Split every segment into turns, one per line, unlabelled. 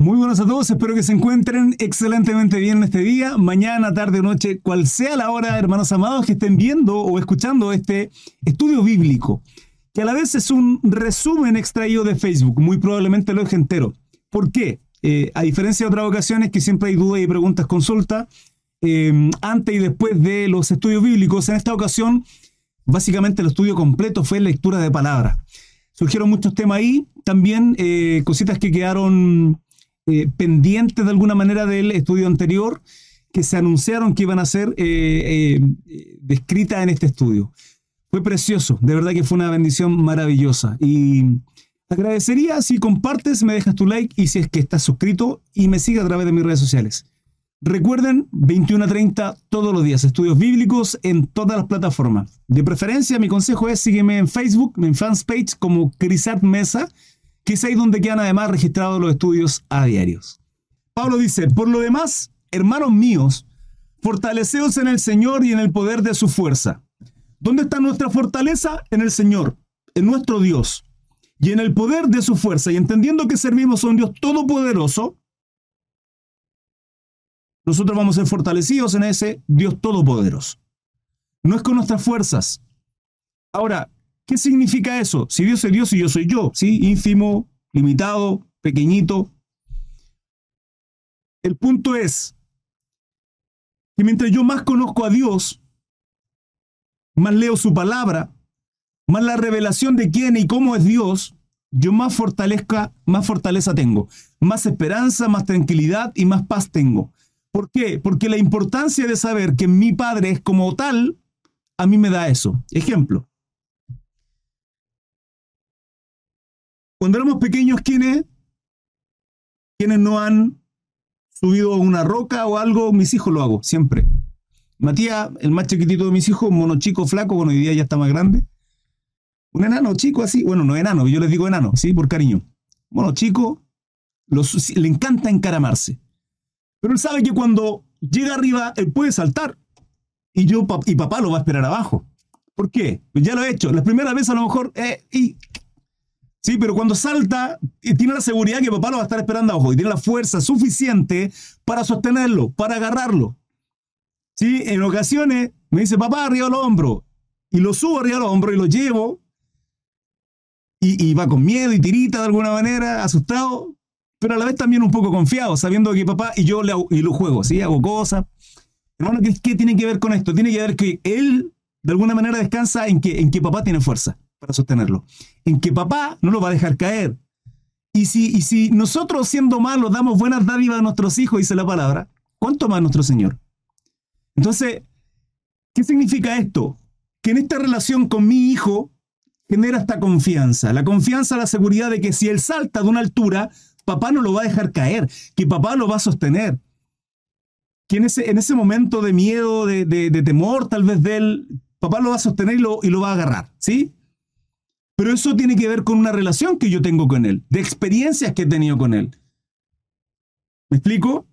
Muy buenos a todos, espero que se encuentren excelentemente bien en este día, mañana, tarde o noche, cual sea la hora, hermanos amados, que estén viendo o escuchando este estudio bíblico, que a la vez es un resumen extraído de Facebook, muy probablemente lo es entero. ¿Por qué? Eh, a diferencia de otras ocasiones que siempre hay dudas y preguntas, consulta, eh, antes y después de los estudios bíblicos, en esta ocasión, básicamente el estudio completo fue lectura de palabras. Surgieron muchos temas ahí, también eh, cositas que quedaron eh, pendientes de alguna manera del estudio anterior que se anunciaron que iban a ser eh, eh, descritas en este estudio. Fue precioso, de verdad que fue una bendición maravillosa. Y agradecería si compartes, me dejas tu like y si es que estás suscrito y me sigue a través de mis redes sociales. Recuerden, 21 a 30 todos los días, estudios bíblicos en todas las plataformas. De preferencia, mi consejo es sígueme en Facebook, en fanspage como Crisat Mesa que es ahí donde quedan además registrados los estudios a diarios. Pablo dice, por lo demás, hermanos míos, fortaleceos en el Señor y en el poder de su fuerza. ¿Dónde está nuestra fortaleza? En el Señor, en nuestro Dios, y en el poder de su fuerza, y entendiendo que servimos a un Dios todopoderoso, nosotros vamos a ser fortalecidos en ese Dios todopoderoso. No es con nuestras fuerzas. Ahora, ¿Qué significa eso? Si Dios es Dios y yo soy yo, ¿sí? Ínfimo, limitado, pequeñito. El punto es que mientras yo más conozco a Dios, más leo su palabra, más la revelación de quién y cómo es Dios, yo más fortalezca, más fortaleza tengo, más esperanza, más tranquilidad y más paz tengo. ¿Por qué? Porque la importancia de saber que mi Padre es como tal, a mí me da eso. Ejemplo, Cuando éramos pequeños, ¿quiénes? ¿Quiénes no han subido una roca o algo? Mis hijos lo hago, siempre. Matías, el más chiquitito de mis hijos, mono chico, flaco, bueno, hoy día ya está más grande. Un enano chico así, bueno, no enano, yo les digo enano, ¿sí? Por cariño. Mono chico, le encanta encaramarse. Pero él sabe que cuando llega arriba, él puede saltar. Y yo y papá lo va a esperar abajo. ¿Por qué? Pues ya lo he hecho. La primera vez a lo mejor, eh, y Sí, pero cuando salta, tiene la seguridad que papá lo va a estar esperando abajo y tiene la fuerza suficiente para sostenerlo, para agarrarlo. Sí, en ocasiones me dice, papá, arriba el hombro. Y lo subo arriba del hombro y lo llevo. Y, va con miedo y tirita de alguna manera, asustado, pero a la vez también un poco confiado, sabiendo que papá y yo le y lo juego, ¿sí? Hago cosas. Hermano, ¿qué, ¿qué, tiene que ver con esto? Tiene que ver que él, de alguna manera, descansa en que, en que papá tiene fuerza para sostenerlo. En que papá no lo va a dejar caer. Y si, y si nosotros siendo malos damos buenas dádivas a nuestros hijos, dice la palabra, ¿cuánto más nuestro Señor? Entonces, ¿qué significa esto? Que en esta relación con mi hijo genera esta confianza. La confianza, la seguridad de que si él salta de una altura, papá no lo va a dejar caer, que papá lo va a sostener. Que en ese, en ese momento de miedo, de, de, temor tal vez de él, papá lo va a sostener y lo, y lo va a agarrar, ¿sí? Pero eso tiene que ver con una relación que yo tengo con él, de experiencias que he tenido con él. ¿Me explico?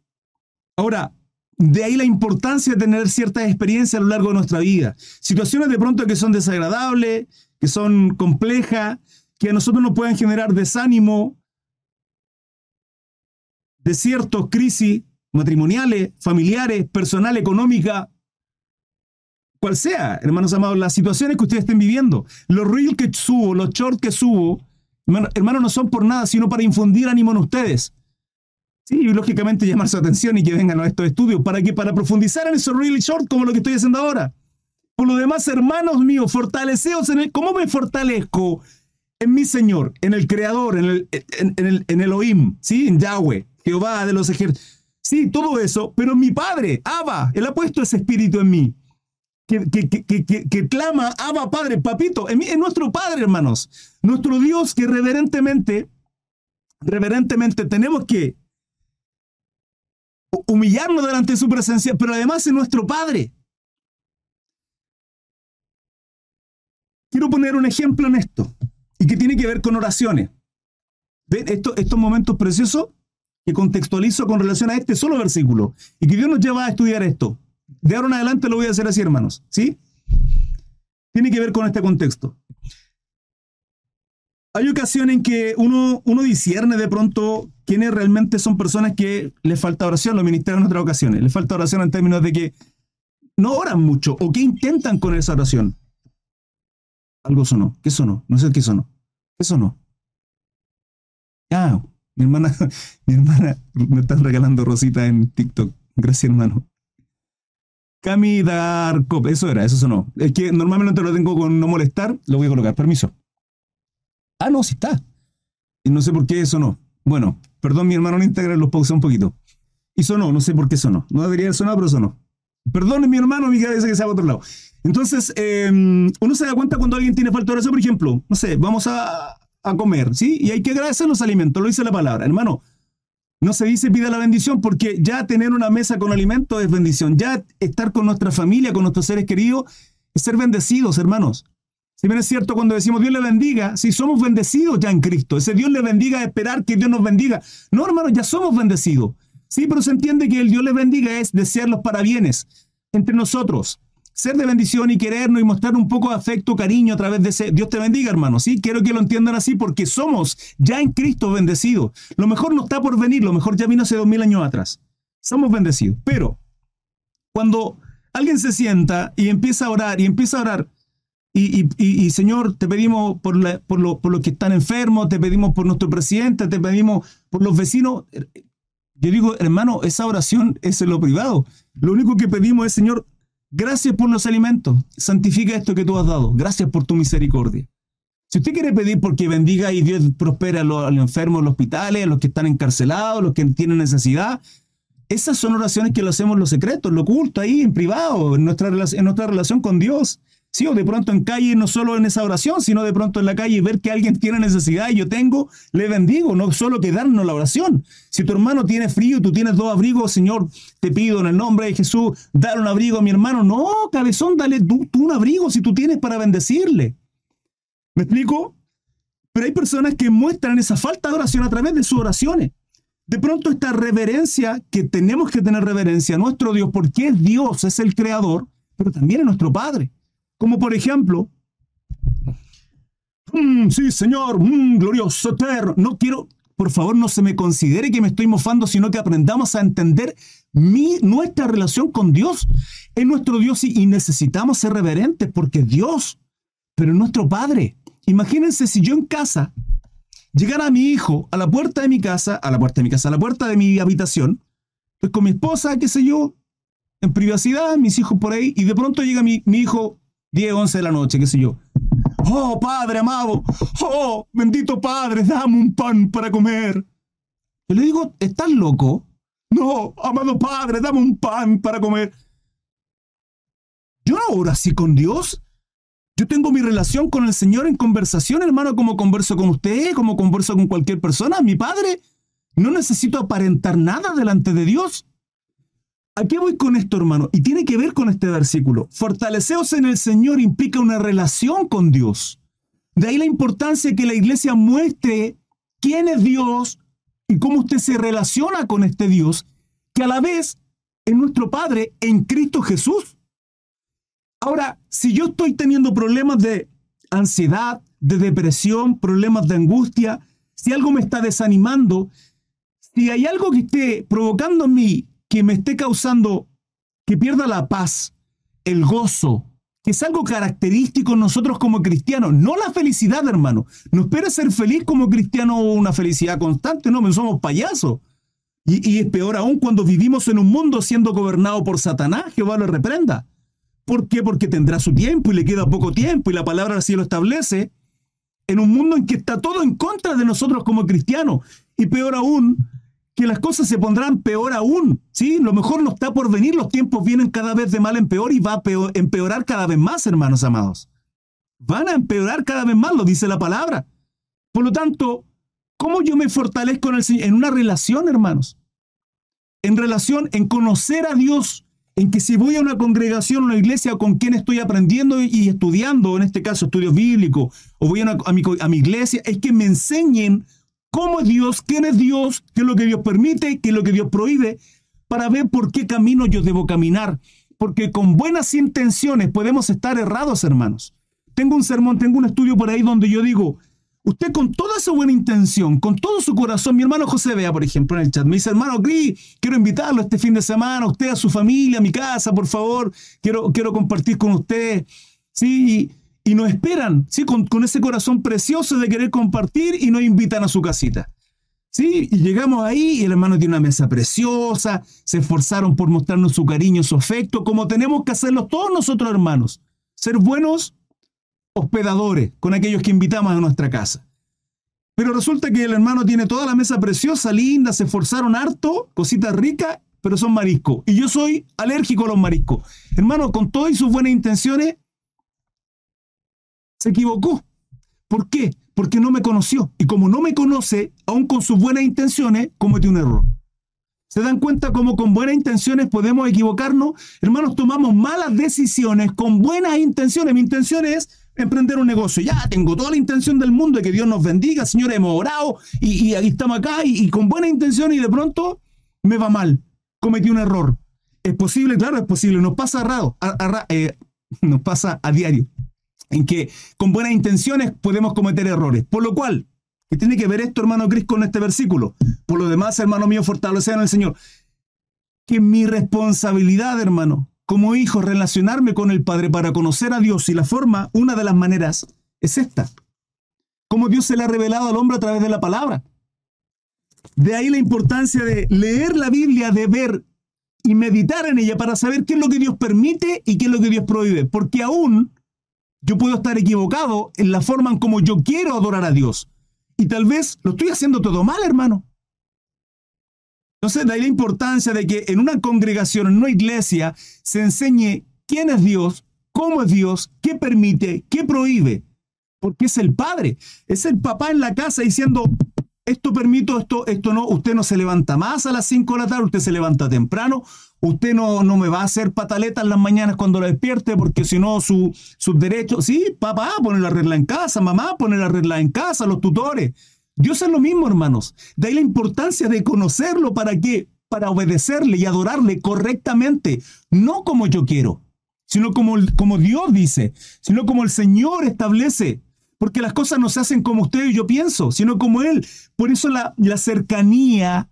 Ahora, de ahí la importancia de tener ciertas experiencias a lo largo de nuestra vida. Situaciones de pronto que son desagradables, que son complejas, que a nosotros nos pueden generar desánimo, desiertos, crisis matrimoniales, familiares, personal, económica, cual sea, hermanos amados, las situaciones que ustedes estén viviendo, los reels que subo, los shorts que subo, hermanos, no son por nada, sino para infundir ánimo en ustedes. Sí, y lógicamente llamar su atención y que vengan a estos estudios. ¿Para que Para profundizar en esos reels short como lo que estoy haciendo ahora. Por lo demás, hermanos míos, fortaleceos en el... ¿Cómo me fortalezco? En mi Señor, en el Creador, en el, en, el, en Elohim, ¿sí? En Yahweh, Jehová de los ejércitos. Sí, todo eso, pero mi Padre, Abba, Él ha puesto ese espíritu en mí que, clama, Abba Padre, Papito, es, nuestro Padre, hermanos. Nuestro Dios que reverentemente, reverentemente tenemos que humillarnos delante de su presencia, pero además es nuestro Padre. Quiero poner un ejemplo en esto, y que tiene que ver con oraciones. ¿Ven estos momentos preciosos que contextualizo con relación a este solo versículo? Y que Dios nos lleva a estudiar esto. De ahora en adelante lo voy a hacer así, hermanos. ¿Sí? Tiene que ver con este contexto. hay ocasiones en que uno, uno discierne de pronto quiénes realmente son personas que les falta oración, lo ministerios en otras ocasiones. Les falta oración en términos de que no oran mucho o que intentan con esa oración. Algo sonó. ¿Qué sonó? No sé qué sonó. ¿Qué sonó? Ah, mi hermana, mi hermana me está regalando rosita en TikTok. Gracias, hermano. Cami Darkop, eso era, eso sonó. Es que normalmente lo tengo con no molestar, lo voy a colocar. Permiso. Ah, no, sí está. Y no sé por qué eso no. Bueno, perdón, mi hermano en Instagram los pausé un poquito. Y sonó, no sé por qué sonó. No debería sonar, pero sonó. Perdón, mi hermano, mi cabeza que se va a otro lado. Entonces, em, uno se da cuenta cuando alguien tiene falta de oración, por ejemplo, no sé, vamos a, a comer, ¿sí? Y hay que agradecer los alimentos, lo dice la palabra. Hermano, no se dice pida la bendición porque ya tener una mesa con alimentos es bendición. Ya estar con nuestra familia, con nuestros seres queridos, es ser bendecidos, hermanos. Si bien es cierto cuando decimos Dios le bendiga, si somos bendecidos ya en Cristo, ese Dios le bendiga es esperar que Dios nos bendiga. No, hermanos, ya somos bendecidos. Sí, pero se entiende que el Dios le bendiga es desear los parabienes entre nosotros, ser de bendición y querernos y mostrar un poco de afecto, cariño a través de ese. Dios te bendiga, hermano. Sí, quiero que lo entiendan así porque somos ya en Cristo bendecidos. Lo mejor no está por venir, lo mejor ya vino hace dos mil años atrás. Somos bendecidos. Pero cuando alguien se sienta y empieza a orar y empieza a orar, y, Señor, te pedimos por, por, lo, por los que están enfermos, te pedimos por nuestro presidente, te pedimos por los vecinos. Yo digo, hermano, esa oración es en lo privado. Lo único que pedimos es, Señor, gracias por los alimentos. Santifica esto que tú has dado. Gracias por tu misericordia. Si usted quiere pedir porque bendiga y Dios prospere a los, enfermos en los hospitales, a los que están encarcelados, a los que tienen necesidad, esas son oraciones que lo hacemos en lo secreto, en lo oculto, ahí, en privado, en nuestra, en nuestra relación con Dios. Sí, o de pronto en calle, no solo en esa oración, sino de pronto en la calle ver que alguien tiene necesidad y yo tengo, le bendigo, no solo quedarnos la oración. Si tu hermano tiene frío y tú tienes dos abrigos, Señor, te pido en el nombre de Jesús, dar un abrigo a mi hermano. No, cabezón, dale tú, tú un abrigo si tú tienes para bendecirle. ¿Me explico? Pero hay personas que muestran esa falta de oración a través de sus oraciones. De pronto esta reverencia, que tenemos que tener reverencia a nuestro Dios, porque es Dios, es el creador, pero también es nuestro Padre. Como por ejemplo, mm, sí, Señor, mm, glorioso, eterno. No quiero, por favor, no se me considere que me estoy mofando, sino que aprendamos a entender mi, nuestra relación con Dios. Es nuestro Dios y, necesitamos ser reverentes porque Dios, pero es nuestro Padre. Imagínense si yo en casa llegara a mi hijo a la puerta de mi casa, a la puerta de mi casa, a la puerta de mi habitación, pues con mi esposa, qué sé yo, en privacidad, mis hijos por ahí, y de pronto llega mi, mi hijo 10, 11 de la noche, qué sé yo. Oh, Padre amado, oh, bendito Padre, dame un pan para comer. Yo le digo, ¿estás loco? No, amado Padre, dame un pan para comer. Yo no oro así con Dios. Yo tengo mi relación con el Señor en conversación, hermano, como converso con usted, como converso con cualquier persona. Mi Padre, no necesito aparentar nada delante de Dios. ¿A qué voy con esto, hermano? Y tiene que ver con este versículo. Fortaleceos en el Señor implica una relación con Dios. De ahí la importancia que la iglesia muestre quién es Dios y cómo usted se relaciona con este Dios, que a la vez es nuestro Padre en Cristo Jesús. Ahora, si yo estoy teniendo problemas de ansiedad, de depresión, problemas de angustia, si algo me está desanimando, si hay algo que esté provocando en mí que me esté causando que pierda la paz, el gozo, que es algo característico en nosotros como cristianos, no la felicidad, hermano. No esperes ser feliz como cristiano o una felicidad constante, no, somos payasos. Y, y, es peor aún cuando vivimos en un mundo siendo gobernado por Satanás, Jehová lo reprenda. ¿Por qué? Porque tendrá su tiempo y le queda poco tiempo y la palabra así lo establece. En un mundo en que está todo en contra de nosotros como cristianos. Y peor aún, que las cosas se pondrán peor aún. ¿sí? Lo mejor no está por venir, los tiempos vienen cada vez de mal en peor y va a empeorar cada vez más, hermanos amados. Van a empeorar cada vez más, lo dice la palabra. Por lo tanto, ¿cómo yo me fortalezco en, el, en una relación, hermanos? En relación, en conocer a Dios, en que si voy a una congregación, una iglesia con quien estoy aprendiendo y estudiando, en este caso estudios bíblicos, o voy a, mi, a mi iglesia, es que me enseñen cómo es Dios, quién es Dios, qué es lo que Dios permite, qué es lo que Dios prohíbe, para ver por qué camino yo debo caminar. Porque con buenas intenciones podemos estar errados, hermanos. Tengo un sermón, tengo un estudio por ahí donde yo digo, Usted con toda su buena intención, con todo su corazón, mi hermano José Vea, por ejemplo, en el chat, me dice, hermano Gris, quiero invitarlo este fin de semana, usted, a su familia, a mi casa, por favor, quiero, quiero compartir con usted. Sí, y, nos esperan, sí, con, con, ese corazón precioso de querer compartir y nos invitan a su casita. Sí, y llegamos ahí y el hermano tiene una mesa preciosa, se esforzaron por mostrarnos su cariño, su afecto, como tenemos que hacerlo todos nosotros hermanos. Ser buenos hospedadores con aquellos que invitamos a nuestra casa. Pero resulta que el hermano tiene toda la mesa preciosa, linda, se esforzaron harto, cositas ricas, pero son mariscos. Y yo soy alérgico a los mariscos. Hermano, con todas sus buenas intenciones, se equivocó. ¿Por qué? Porque no me conoció. Y como no me conoce, aún con sus buenas intenciones, cometió un error. ¿Se dan cuenta cómo con buenas intenciones podemos equivocarnos? Hermanos, tomamos malas decisiones con buenas intenciones. Mi intención es emprender un negocio. Ya tengo toda la intención del mundo de que Dios nos bendiga, Señor, hemos orado y, aquí estamos acá y, con buena intención y de pronto me va mal. Cometí un error. ¿Es posible? Claro, es posible. Nos pasa raro, eh, nos pasa a diario. En que con buenas intenciones podemos cometer errores. Por lo cual, ¿qué tiene que ver esto, hermano Cris, con este versículo? Por lo demás, hermano mío, fortalecer en el Señor. Que mi responsabilidad, hermano, como hijo relacionarme con el Padre para conocer a Dios y la forma, una de las maneras es esta. Como Dios se le ha revelado al hombre a través de la palabra. De ahí la importancia de leer la Biblia, de ver y meditar en ella para saber qué es lo que Dios permite y qué es lo que Dios prohíbe. Porque aún yo puedo estar equivocado en la forma en como yo quiero adorar a Dios. Y tal vez lo estoy haciendo todo mal, hermano. Entonces, de ahí la importancia de que en una congregación, en una iglesia, se enseñe quién es Dios, cómo es Dios, qué permite, qué prohíbe. Porque es el padre, es el papá en la casa diciendo, esto permito, esto, esto no, usted no se levanta más a las 5 de la tarde, usted se levanta temprano, usted no, no me va a hacer pataletas en las mañanas cuando lo despierte, porque si no, sus derechos, sí, papá, pone la regla en casa, mamá, pone la regla en casa, los tutores. Dios es lo mismo, hermanos. De ahí la importancia de conocerlo para qué? Para obedecerle y adorarle correctamente, no como yo quiero, sino como, como Dios dice, sino como el Señor establece. Porque las cosas no se hacen como usted y yo pienso, sino como Él. Por eso la, la cercanía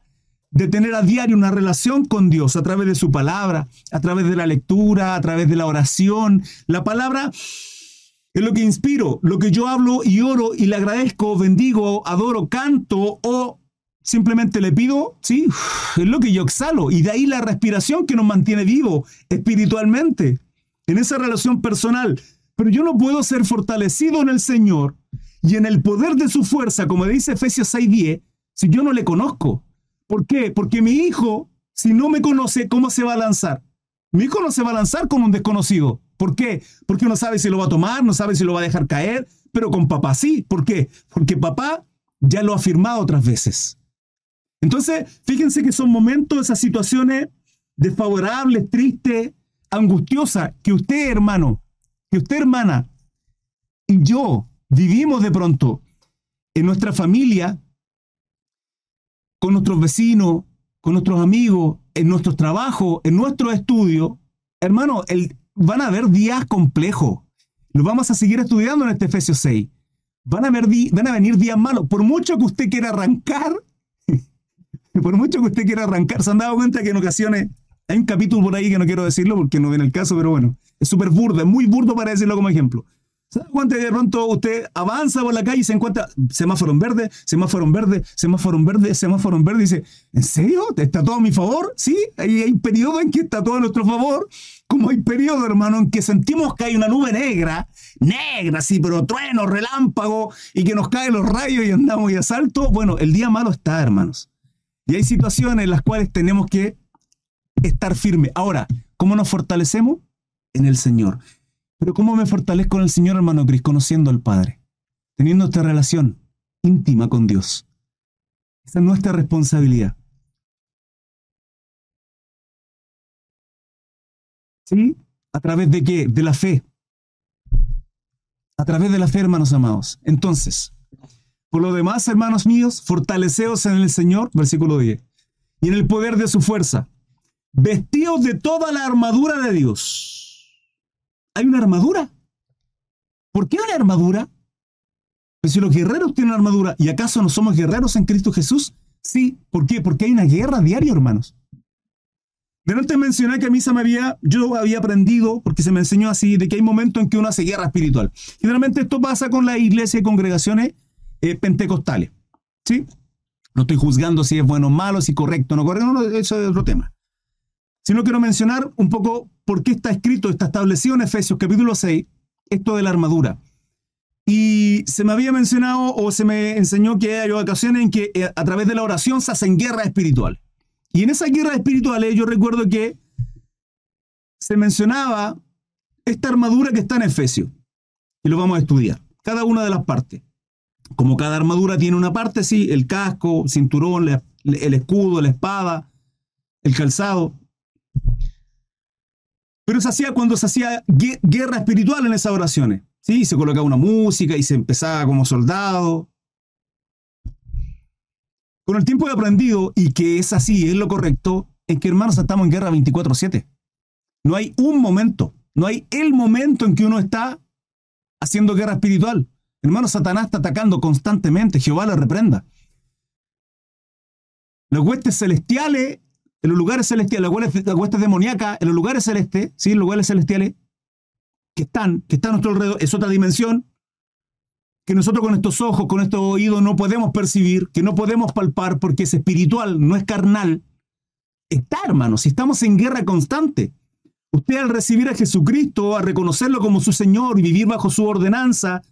de tener a diario una relación con Dios a través de su palabra, a través de la lectura, a través de la oración. La palabra es lo que inspiro, lo que yo hablo y oro y le agradezco, bendigo, adoro, canto o simplemente le pido, sí, es lo que yo exhalo. Y de ahí la respiración que nos mantiene vivo espiritualmente, en esa relación personal. Pero yo no puedo ser fortalecido en el Señor y en el poder de su fuerza, como dice Efesios 6:10, si yo no le conozco. ¿Por qué? Porque mi hijo, si no me conoce, ¿cómo se va a lanzar? Mi hijo no se va a lanzar con un desconocido. ¿Por qué? Porque no sabe si lo va a tomar, no sabe si lo va a dejar caer, pero con papá sí. ¿Por qué? Porque papá ya lo ha afirmado otras veces. Entonces, fíjense que son momentos, esas situaciones desfavorables, tristes, angustiosas, que usted, hermano, que usted, hermana, y yo vivimos de pronto en nuestra familia, con nuestros vecinos, con nuestros amigos, en nuestros trabajos, en nuestro estudio, hermano, el, van a haber días complejos. Lo vamos a seguir estudiando en este Efesios 6. Van a, ver van a venir días malos. Por mucho que usted quiera arrancar, por mucho que usted quiera arrancar, se han dado cuenta que en ocasiones hay un capítulo por ahí que no quiero decirlo porque no viene el caso, pero bueno, es súper burdo, es muy burdo para decirlo como ejemplo. ¿Se da cuenta que de pronto usted avanza por la calle y se encuentra semáforo en verde, semáforo en verde, semáforo en verde, semáforo en verde y dice, ¿en serio? ¿Está todo a mi favor? Sí, hay, hay periodo en que está todo a nuestro favor como hay periodo, hermano, en que sentimos que hay una nube negra, negra, sí, pero trueno, relámpago, y que nos caen los rayos y andamos y asalto, bueno, el día malo está, hermanos. Y hay situaciones en las cuales tenemos que estar firmes. Ahora, ¿cómo nos fortalecemos? En el Señor. Pero ¿cómo me fortalezco en el Señor, hermano Cris? Conociendo al Padre, teniendo esta relación íntima con Dios. Esa es nuestra responsabilidad. ¿Sí? ¿A través de qué? De la fe. A través de la fe, hermanos amados. Entonces, por lo demás, hermanos míos, fortaleceos en el Señor, versículo 10, y en el poder de su fuerza, vestidos de toda la armadura de Dios. Hay una armadura. ¿Por qué hay armadura? Pero si los guerreros tienen armadura, ¿y acaso no somos guerreros en Cristo Jesús? Sí, ¿por qué? Porque hay una guerra diaria, hermanos. Delante mencioné que a mí se me había, yo había aprendido, porque se me enseñó así, de que hay momentos en que uno hace guerra espiritual. Generalmente esto pasa con la iglesia y congregaciones eh, pentecostales. ¿Sí? No estoy juzgando si es bueno o malo, si correcto o no correcto, no, eso es otro tema. Sino quiero mencionar un poco por qué está escrito, está establecido en Efesios capítulo 6, esto de la armadura. Y se me había mencionado o se me enseñó que hay ocasiones en que eh, a través de la oración se hacen guerra espiritual. Y en esas guerras espirituales yo recuerdo que se mencionaba esta armadura que está en Efesios. Y lo vamos a estudiar. Cada una de las partes. Como cada armadura tiene una parte, sí, el casco, cinturón, el escudo, la espada, el calzado. Pero se hacía cuando se hacía guerra espiritual en esas oraciones. Sí, se colocaba una música y se empezaba como soldado. Con el tiempo he aprendido, y que es así, es lo correcto, es que hermanos estamos en guerra 24/7. No hay un momento, no hay el momento en que uno está haciendo guerra espiritual. Hermano, Satanás está atacando constantemente, Jehová le reprenda. Los huestes celestiales, en los lugares celestiales, las huestes demoníacas, en los lugares celestes, ¿sí? los lugares celestiales, que están, que están a nuestro alrededor, es otra dimensión, que nosotros con estos ojos, con estos oídos no podemos percibir, que no podemos palpar porque es espiritual, no es carnal, está, hermano, si estamos en guerra constante. Usted al recibir a Jesucristo, a reconocerlo como su Señor y vivir bajo su ordenanza,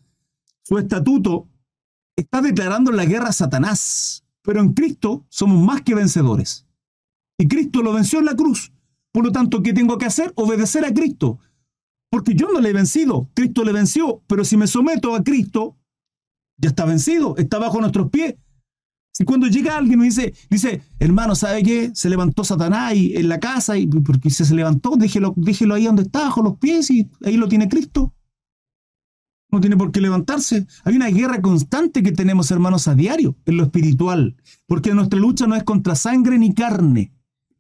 su estatuto, está declarando la guerra a Satanás. Pero en Cristo somos más que vencedores. Y Cristo lo venció en la cruz. Por lo tanto, ¿qué tengo que hacer? Obedecer a Cristo. Porque yo no le he vencido, Cristo le venció. Pero si me someto a Cristo, ya está vencido, está bajo nuestros pies. Si cuando llega alguien y dice, dice, hermano, ¿sabe qué? Se levantó Satanás en la casa y porque se, se levantó, déjelo, déjelo ahí donde está, bajo los pies y ahí lo tiene Cristo. No tiene por qué levantarse. Hay una guerra constante que tenemos, hermanos, a diario en lo espiritual, porque nuestra lucha no es contra sangre ni carne.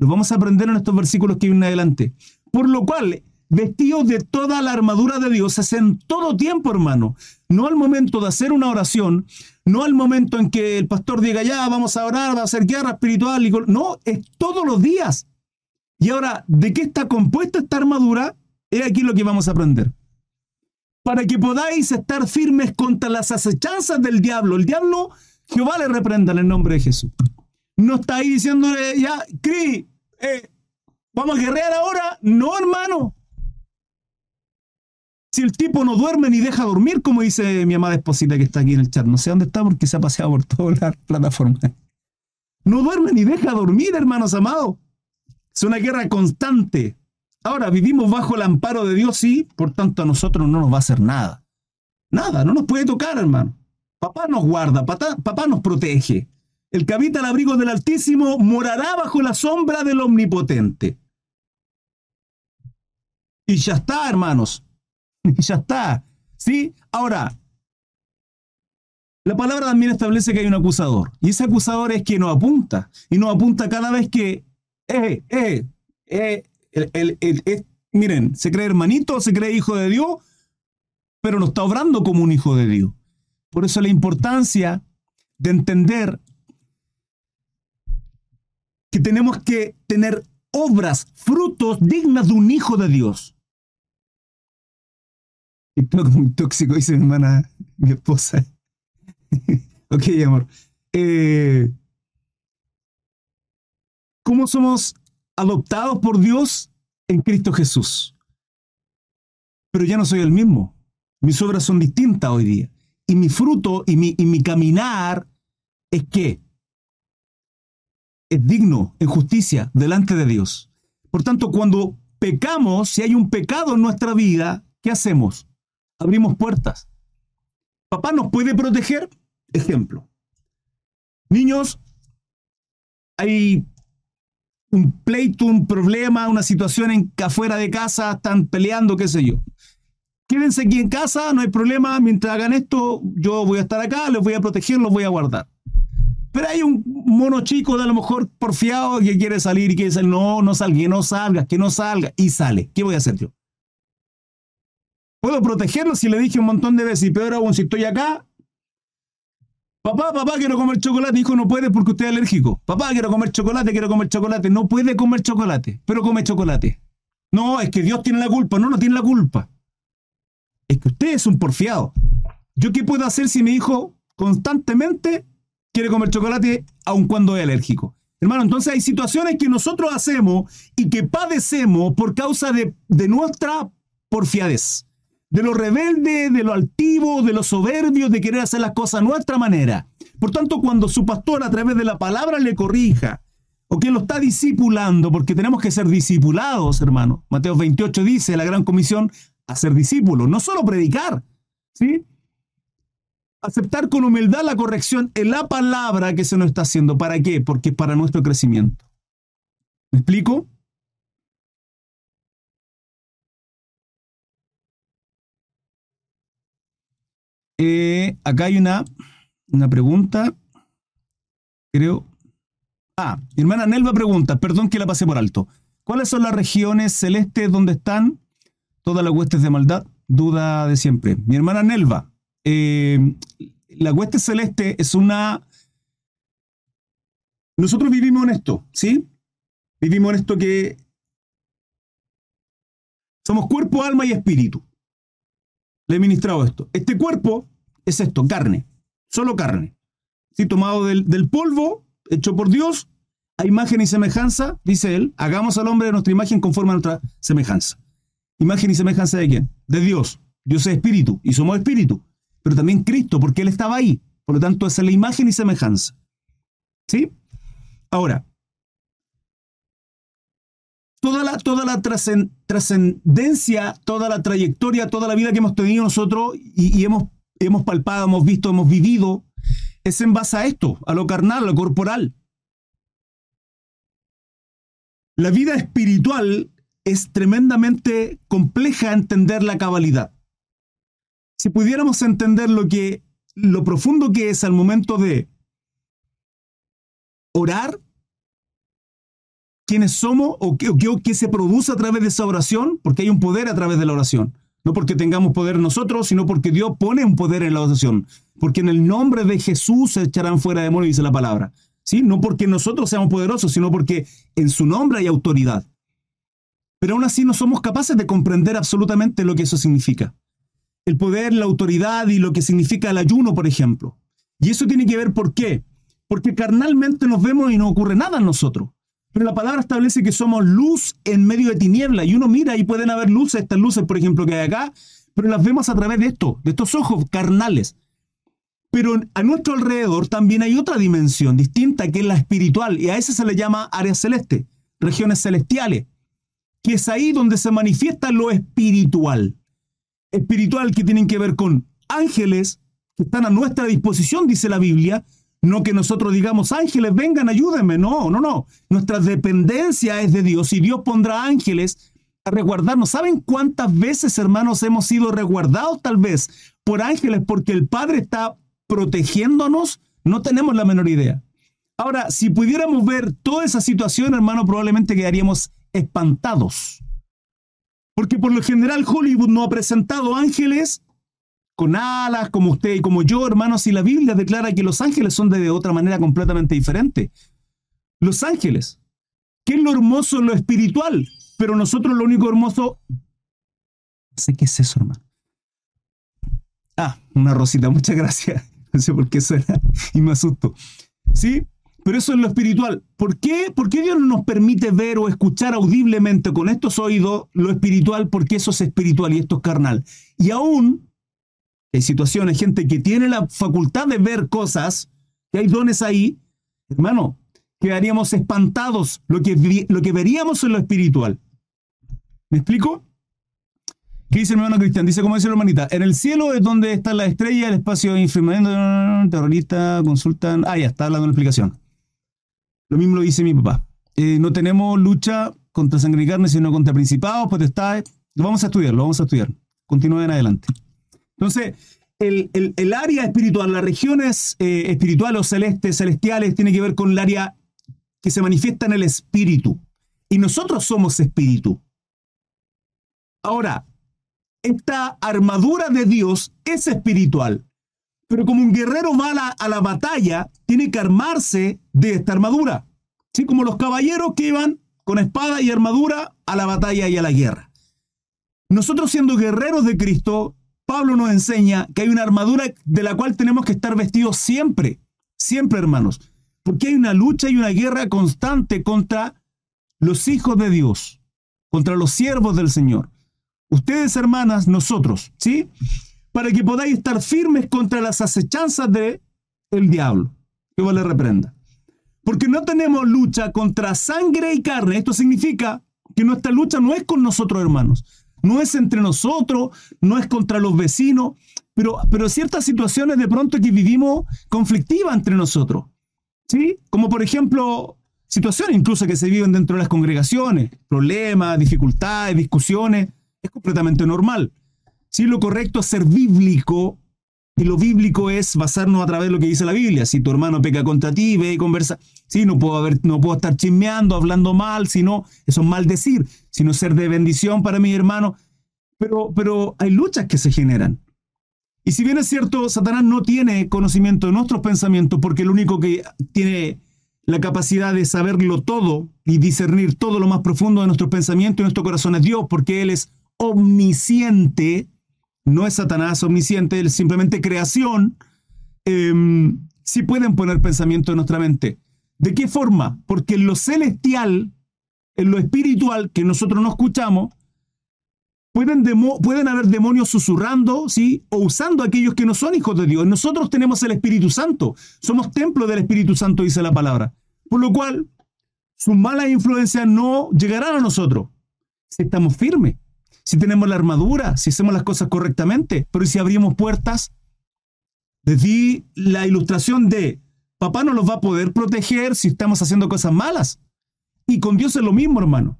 Vamos a aprender en estos versículos que vienen adelante. Por lo cual, vestidos de toda la armadura de Dios, es en todo tiempo, hermano. No al momento de hacer una oración, no al momento en que el pastor diga, ya, vamos a orar, va a hacer guerra espiritual. No, es todos los días. Y ahora, ¿de qué está compuesta esta armadura? Es aquí lo que vamos a aprender. Para que podáis estar firmes contra las acechanzas del diablo. El diablo, Jehová le reprenda en el nombre de Jesús. No está ahí diciéndole, ya, Cri, eh, vamos a guerrear ahora. No, hermano. Si el tipo no duerme ni deja dormir, como dice mi amada esposita que está aquí en el chat, no sé dónde está porque se ha paseado por todas las plataformas. No duerme ni deja dormir, hermanos amados. Es una guerra constante. Ahora, vivimos bajo el amparo de Dios, sí, por tanto a nosotros no nos va a hacer nada. Nada, no nos puede tocar, hermano. Papá nos guarda, papá, papá nos protege. El que habita el abrigo del Altísimo morará bajo la sombra del Omnipotente. Y ya está, hermanos. Y ya está. ¿Sí? Ahora, la palabra también establece que hay un acusador. Y ese acusador es quien nos apunta. Y nos apunta cada vez que, eh, eh, eh, miren, se cree hermanito, se cree hijo de Dios, pero no está obrando como un hijo de Dios. Por eso la importancia de entender que tenemos que tener obras, frutos dignas de un hijo de Dios. TikTok muy tóxico, dice mi hermana, mi esposa. ok, amor. Eh, ¿Cómo somos adoptados por Dios en Cristo Jesús? Pero ya no soy el mismo. Mis obras son distintas hoy día. Y mi fruto y mi, y mi caminar es que es digno en justicia delante de Dios. Por tanto, cuando pecamos, si hay un pecado en nuestra vida, ¿qué hacemos? abrimos puertas. Papá nos puede proteger. Ejemplo. Niños, hay un pleito, un problema, una situación en afuera de casa están peleando, qué sé yo. Quédense aquí en casa, no hay problema, mientras hagan esto, yo voy a estar acá, les voy a proteger, los voy a guardar. Pero hay un mono chico de a lo mejor porfiado que quiere salir y quiere decir, no, no salga, que no salga, que no salga, y sale. ¿Qué voy a hacer yo? Puedo protegerlo si le dije un montón de veces, y peor aún, si estoy acá, Papá, papá, quiero comer chocolate. Hijo, no puede porque usted es alérgico. Papá, quiero comer chocolate, quiero comer chocolate. No puede comer chocolate, pero come chocolate. No, es que Dios tiene la culpa. No, no tiene la culpa. Es que usted es un porfiado. ¿Yo qué puedo hacer si mi hijo constantemente quiere comer chocolate aun cuando es alérgico? Hermano, entonces hay situaciones que nosotros hacemos y que padecemos por causa de, de nuestra porfiadez de lo rebelde, de lo altivo, de lo soberbio, de querer hacer las cosas a nuestra manera. Por tanto, cuando su pastor a través de la palabra le corrija, o que lo está discipulando, porque tenemos que ser discipulados, hermano. Mateo 28 dice, la gran comisión, a ser discípulos, no solo predicar, ¿sí? Aceptar con humildad la corrección en la palabra que se nos está haciendo. ¿Para qué? Porque es para nuestro crecimiento. ¿Me explico? Eh, acá hay una, una pregunta. Creo. Ah, mi hermana Nelva pregunta, perdón que la pasé por alto. ¿Cuáles son las regiones celestes donde están todas las huestes de maldad? Duda de siempre. Mi hermana Nelva, eh, la hueste celeste es una... Nosotros vivimos en esto, ¿sí? Vivimos en esto que somos cuerpo, alma y espíritu. Le he ministrado esto. Este cuerpo es esto, carne, solo carne. Si tomado del, del polvo, hecho por Dios, a imagen y semejanza, dice él, hagamos al hombre de nuestra imagen conforme a nuestra semejanza. ¿Imagen y semejanza de quién? De Dios. Dios es espíritu y somos espíritu. Pero también Cristo, porque Él estaba ahí. Por lo tanto, esa es la imagen y semejanza. ¿Sí? Ahora, toda la, toda la trascendencia, toda la trayectoria, toda la vida que hemos tenido nosotros y, hemos hemos palpado, hemos visto, hemos vivido, es en base a esto, a lo carnal, a lo corporal. La vida espiritual es tremendamente compleja entender la cabalidad. Si pudiéramos entender lo que lo profundo que es al momento de orar, quiénes somos o qué, o qué se produce a través de esa oración, porque hay un poder a través de la oración. No porque tengamos poder nosotros, sino porque Dios pone un poder en la oración. Porque en el nombre de Jesús se echarán fuera demonios, dice la palabra. ¿Sí? No porque nosotros seamos poderosos, sino porque en su nombre hay autoridad. Pero aún así no somos capaces de comprender absolutamente lo que eso significa. El poder, la autoridad y lo que significa el ayuno, por ejemplo. Y eso tiene que ver por qué. Porque carnalmente nos vemos y no ocurre nada en nosotros. Pero la palabra establece que somos luz en medio de tiniebla. Y uno mira y pueden haber luces, estas luces, por ejemplo, que hay acá, pero las vemos a través de esto, de estos ojos carnales. Pero a nuestro alrededor también hay otra dimensión distinta, que es la espiritual, y a esa se le llama área celeste, regiones celestiales, que es ahí donde se manifiesta lo espiritual. Espiritual que tienen que ver con ángeles que están a nuestra disposición, dice la Biblia, no que nosotros digamos, ángeles, vengan, ayúdenme. No, no, no. Nuestra dependencia es de Dios y Dios pondrá ángeles a resguardarnos. ¿Saben cuántas veces, hermanos, hemos sido resguardados tal vez por ángeles porque el Padre está protegiéndonos? No tenemos la menor idea. Ahora, si pudiéramos ver toda esa situación, hermano, probablemente quedaríamos espantados. Porque por lo general Hollywood no ha presentado ángeles con alas, como usted y como yo, hermanos, y la Biblia declara que los ángeles son de otra manera completamente diferente. Los ángeles, ¿qué es lo hermoso lo espiritual? Pero nosotros lo único hermoso... Sé qué es eso, hermano. Ah, una rosita, muchas gracias. No sé por qué suena y me asusto. ¿Sí? Pero eso es lo espiritual. ¿Por qué? ¿Por qué Dios no nos permite ver o escuchar audiblemente con estos oídos lo espiritual? Porque eso es espiritual y esto es carnal. Y aún hay situaciones, gente que tiene la facultad de ver cosas, que hay dones ahí, hermano, quedaríamos espantados lo que, lo que veríamos en lo espiritual. ¿Me explico? ¿Qué dice el hermano Cristian? Dice, como dice la hermanita, en el cielo es donde está la estrella, el espacio infirmando, terrorista, consultan. Ah, ya, está hablando de la explicación. Lo mismo lo dice mi papá. Eh, no tenemos lucha contra sangre y carne, sino contra principados, potestades. Lo vamos a estudiar, lo vamos a estudiar. Continúen adelante. Entonces, el, área espiritual, las regiones eh, espirituales o celestes, celestiales, tiene que ver con el área que se manifiesta en el espíritu. Y nosotros somos espíritu. Ahora, esta armadura de Dios es espiritual, Pero como un guerrero va a la, a la batalla, tiene que armarse de esta armadura. ¿Sí? Como los caballeros que iban con espada y armadura a la batalla y a la guerra. Nosotros siendo guerreros de Cristo, Pablo nos enseña que hay una armadura de la cual tenemos que estar vestidos siempre, siempre hermanos, porque hay una lucha y una guerra constante contra los hijos de Dios, contra los siervos del Señor. Ustedes, hermanas, nosotros, ¿sí? Para que podáis estar firmes contra las acechanzas de el diablo. Que vos le reprenda. Porque no tenemos lucha contra sangre y carne. Esto significa que nuestra lucha no es con nosotros, hermanos no es entre nosotros, no es contra los vecinos, pero, pero ciertas situaciones de pronto que vivimos conflictivas entre nosotros. ¿Sí? Como por ejemplo, situaciones incluso que se viven dentro de las congregaciones, problemas, dificultades, discusiones, es completamente normal. Sí, lo correcto es ser bíblico y lo bíblico es basarnos a través de lo que dice la Biblia. Si tu hermano peca contra ti, ve y conversa. Sí, no puedo, haber, no puedo estar chismeando, hablando mal, sino eso es mal decir, sino ser de bendición para mi hermano. Pero, pero hay luchas que se generan. Y si bien es cierto, Satanás no tiene conocimiento de nuestros pensamientos, porque el único que tiene la capacidad de saberlo todo y discernir todo lo más profundo de nuestros pensamientos y nuestro corazón es Dios, porque Él es omnisciente no es Satanás omnisciente, es simplemente creación, eh, sí pueden poner pensamiento en nuestra mente. ¿De qué forma? Porque en lo celestial, en lo espiritual, que nosotros no escuchamos, pueden, pueden haber demonios susurrando, ¿sí? O usando a aquellos que no son hijos de Dios. Nosotros tenemos el Espíritu Santo. Somos templo del Espíritu Santo, dice la palabra. Por lo cual, sus malas influencias no llegarán a nosotros si estamos firmes si tenemos la armadura, si hacemos las cosas correctamente, pero si abrimos puertas, les di la ilustración de papá no los va a poder proteger si estamos haciendo cosas malas. Y con Dios es lo mismo, hermano.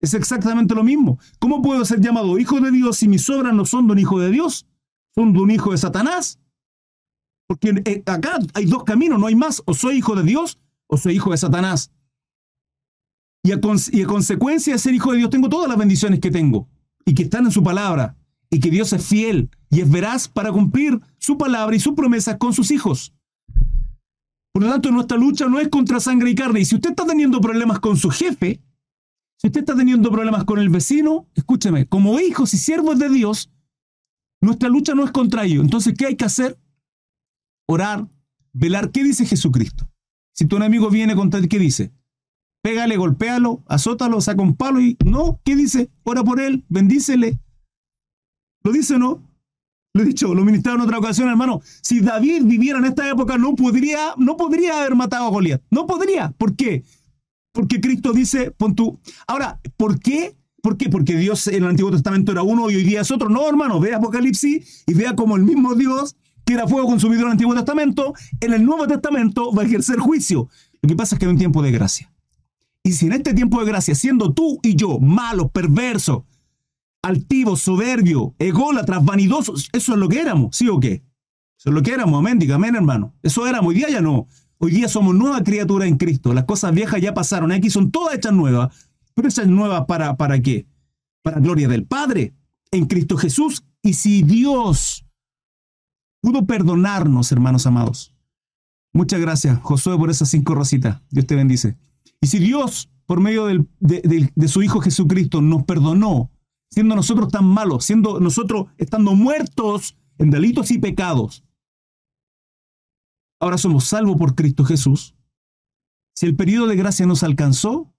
Es exactamente lo mismo. ¿Cómo puedo ser llamado hijo de Dios si mis obras no son de un hijo de Dios? Son de un hijo de Satanás. Porque eh, acá hay dos caminos, no hay más. O soy hijo de Dios o soy hijo de Satanás. Y a, y a consecuencia de ser hijo de Dios tengo todas las bendiciones que tengo y que están en su palabra y que Dios es fiel y es veraz para cumplir su palabra y sus promesas con sus hijos. Por lo tanto, nuestra lucha no es contra sangre y carne. Y si usted está teniendo problemas con su jefe, si usted está teniendo problemas con el vecino, escúcheme, como hijos y siervos de Dios, nuestra lucha no es contra ellos. Entonces, ¿qué hay que hacer? Orar, velar. ¿Qué dice Jesucristo? Si tu enemigo viene contra ti, ¿qué dice? Pégale, golpéalo, azótalo, saca un palo y no, ¿qué dice? Ora por él, bendícele. ¿Lo dice o no? Lo he dicho, lo ministrado en otra ocasión, hermano. Si David viviera en esta época, no podría, no podría haber matado a Goliat. No podría. ¿Por qué? Porque Cristo dice, pon tú. Ahora, ¿por qué? ¿Por qué? Porque Dios en el Antiguo Testamento era uno y hoy día es otro. No, hermano, ve Apocalipsis y vea como el mismo Dios, que era fuego consumido en el Antiguo Testamento, en el Nuevo Testamento va a ejercer juicio. Lo que pasa es que hay un tiempo de gracia. Y si en este tiempo de gracia, siendo tú y yo malos, perversos, altivos, soberbios, ególatras, vanidosos, eso es lo que éramos, ¿sí o qué? Eso es lo que éramos, amén, diga amén, hermano. Eso éramos, hoy día ya no. Hoy día somos nueva criatura en Cristo. Las cosas viejas ya pasaron, aquí son todas hechas nuevas. Pero esas nuevas para, para qué? Para gloria del Padre, en Cristo Jesús. Y si Dios pudo perdonarnos, hermanos amados. Muchas gracias, Josué, por esas cinco rositas. Dios te bendice. Y si Dios, por medio de, su Hijo Jesucristo, nos perdonó, siendo nosotros tan malos, siendo nosotros estando muertos en delitos y pecados, ahora somos salvos por Cristo Jesús. Si el periodo de gracia nos alcanzó,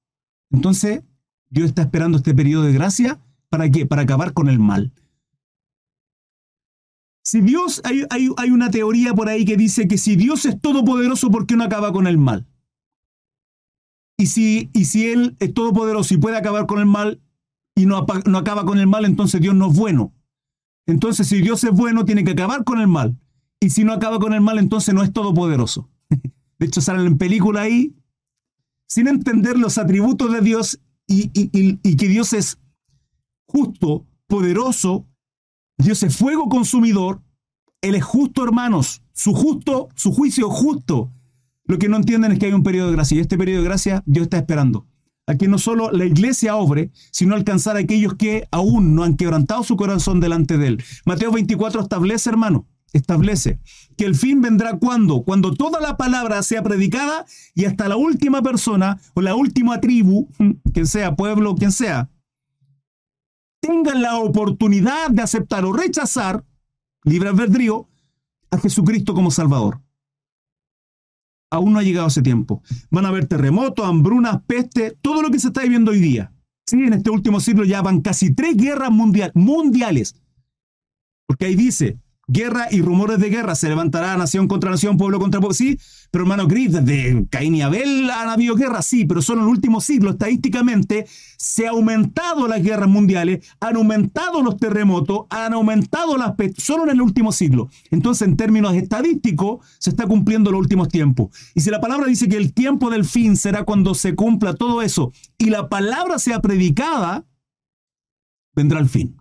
entonces Dios está esperando este periodo de gracia para? Para acabar con el mal. Si Dios, hay, hay, una teoría por ahí que dice que si Dios es todopoderoso, ¿por qué no acaba con el mal? Y si, y si Él es todopoderoso y puede acabar con el mal y no, no acaba con el mal, entonces Dios no es bueno. Entonces, si Dios es bueno, tiene que acabar con el mal. Y si no acaba con el mal, entonces no es todopoderoso. De hecho, salen en película ahí sin entender los atributos de Dios y, y, que Dios es justo, poderoso, Dios es fuego consumidor, Él es justo, hermanos, su justo, su juicio justo. Lo que no entienden es que hay un periodo de gracia y este periodo de gracia Dios está esperando. A que no solo la iglesia obre, sino alcanzar a aquellos que aún no han quebrantado su corazón delante de Él. Mateo 24 establece, hermano, establece que el fin vendrá cuando, cuando toda la palabra sea predicada y hasta la última persona o la última tribu, quien sea pueblo, quien sea, tengan la oportunidad de aceptar o rechazar, libre albedrío, a Jesucristo como Salvador. Aún no ha llegado ese tiempo. Van a haber terremotos, hambrunas, peste, todo lo que se está viviendo hoy día. Sí, en este último siglo ya van casi tres guerras mundiales. Porque ahí dice, guerra y rumores de guerra. Se levantará nación contra nación, pueblo contra pueblo. Sí, pero hermano Gris, desde Caín y Abel han habido guerras, sí, pero solo en el último siglo, estadísticamente, se ha aumentado las guerras mundiales, han aumentado los terremotos, han aumentado las solo en el último siglo. Entonces, en términos estadísticos, se está cumpliendo los últimos tiempos. Y si la palabra dice que el tiempo del fin será cuando se cumpla todo eso y la palabra sea predicada, vendrá el fin.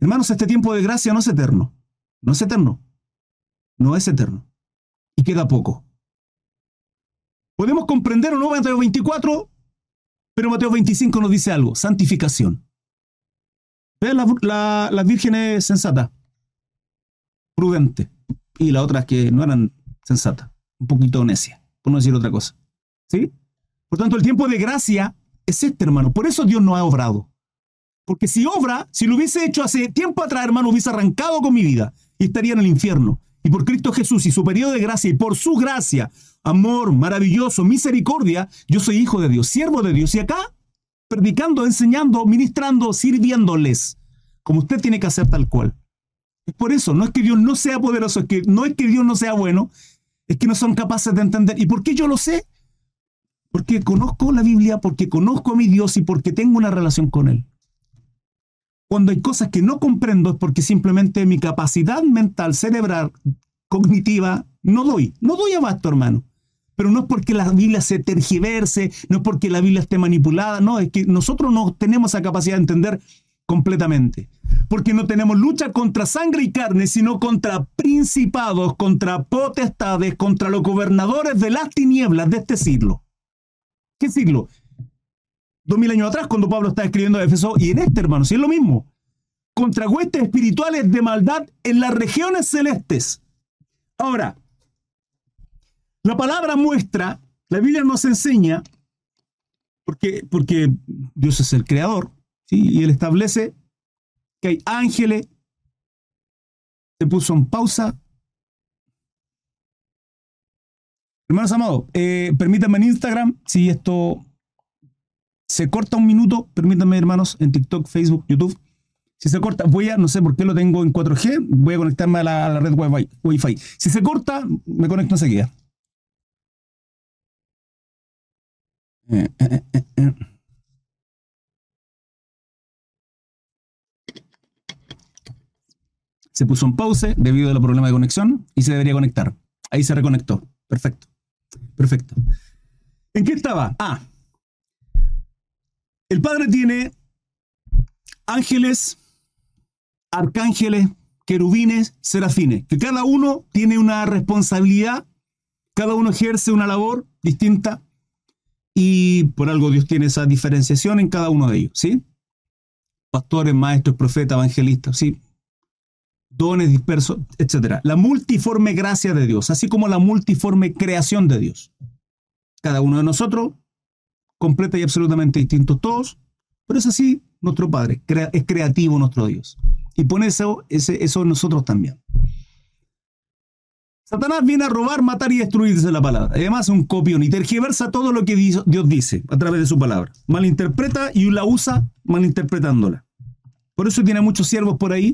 Hermanos, este tiempo de gracia no es eterno. No es eterno. No es eterno. Y queda poco. Podemos comprender o no Mateo 24, pero Mateo 25 nos dice algo, santificación. Vean la, la, virgen es sensata, prudente, y las otras que no eran sensatas, un poquito necia, por no decir otra cosa. ¿Sí? Por tanto, el tiempo de gracia es este, hermano. Por eso Dios no ha obrado. Porque si obra, si lo hubiese hecho hace tiempo atrás, hermano, hubiese arrancado con mi vida y estaría en el infierno. Y por Cristo Jesús y su periodo de gracia y por su gracia, amor maravilloso, misericordia, yo soy hijo de Dios, siervo de Dios. Y acá, predicando, enseñando, ministrando, sirviéndoles, como usted tiene que hacer tal cual. Es por eso, no es que Dios no sea poderoso, es que no es que Dios no sea bueno, es que no son capaces de entender. ¿Y por qué yo lo sé? Porque conozco la Biblia, porque conozco a mi Dios y porque tengo una relación con Él. Cuando hay cosas que no comprendo es porque simplemente mi capacidad mental, cerebral, cognitiva, no doy. No doy abasto, hermano. Pero no es porque la Biblia se tergiverse, no es porque la Biblia esté manipulada, no, es que nosotros no tenemos esa capacidad de entender completamente. Porque no tenemos lucha contra sangre y carne, sino contra principados, contra potestades, contra los gobernadores de las tinieblas de este siglo. ¿Qué siglo? Dos mil años atrás, cuando Pablo está escribiendo a Éfeso, y en este, hermano, si es lo mismo. Contra huestes espirituales de maldad en las regiones celestes. Ahora, la palabra muestra, la Biblia nos enseña, porque, porque Dios es el creador, y Él establece que hay ángeles. Se puso en pausa. Hermanos amados, eh, permítanme en Instagram, si esto se corta un minuto, permítanme hermanos, en TikTok, Facebook, YouTube. Si se corta, voy a, no sé por qué lo tengo en 4G, voy a conectarme a la, red Wi-Fi. Si se corta, me conecto enseguida. Eh, eh, eh, se puso en pause debido a los problemas de conexión y se debería conectar. Ahí se reconectó. Perfecto. Perfecto. ¿En qué estaba? Ah, el Padre tiene ángeles, arcángeles, querubines, serafines, que cada uno tiene una responsabilidad, cada uno ejerce una labor distinta y por algo Dios tiene esa diferenciación en cada uno de ellos, ¿sí? Pastores, maestros, profetas, evangelistas, ¿sí? Dones dispersos, etc. La multiforme gracia de Dios, así como la multiforme creación de Dios. Cada uno de nosotros completa y absolutamente distintos todos, pero es así nuestro Padre, es creativo nuestro Dios. Y pone eso, ese, eso nosotros también. Satanás viene a robar, matar y destruir, dice la palabra. Además, es un copión y tergiversa todo lo que Dios dice a través de su palabra. Malinterpreta y la usa malinterpretándola. Por eso tiene muchos siervos por ahí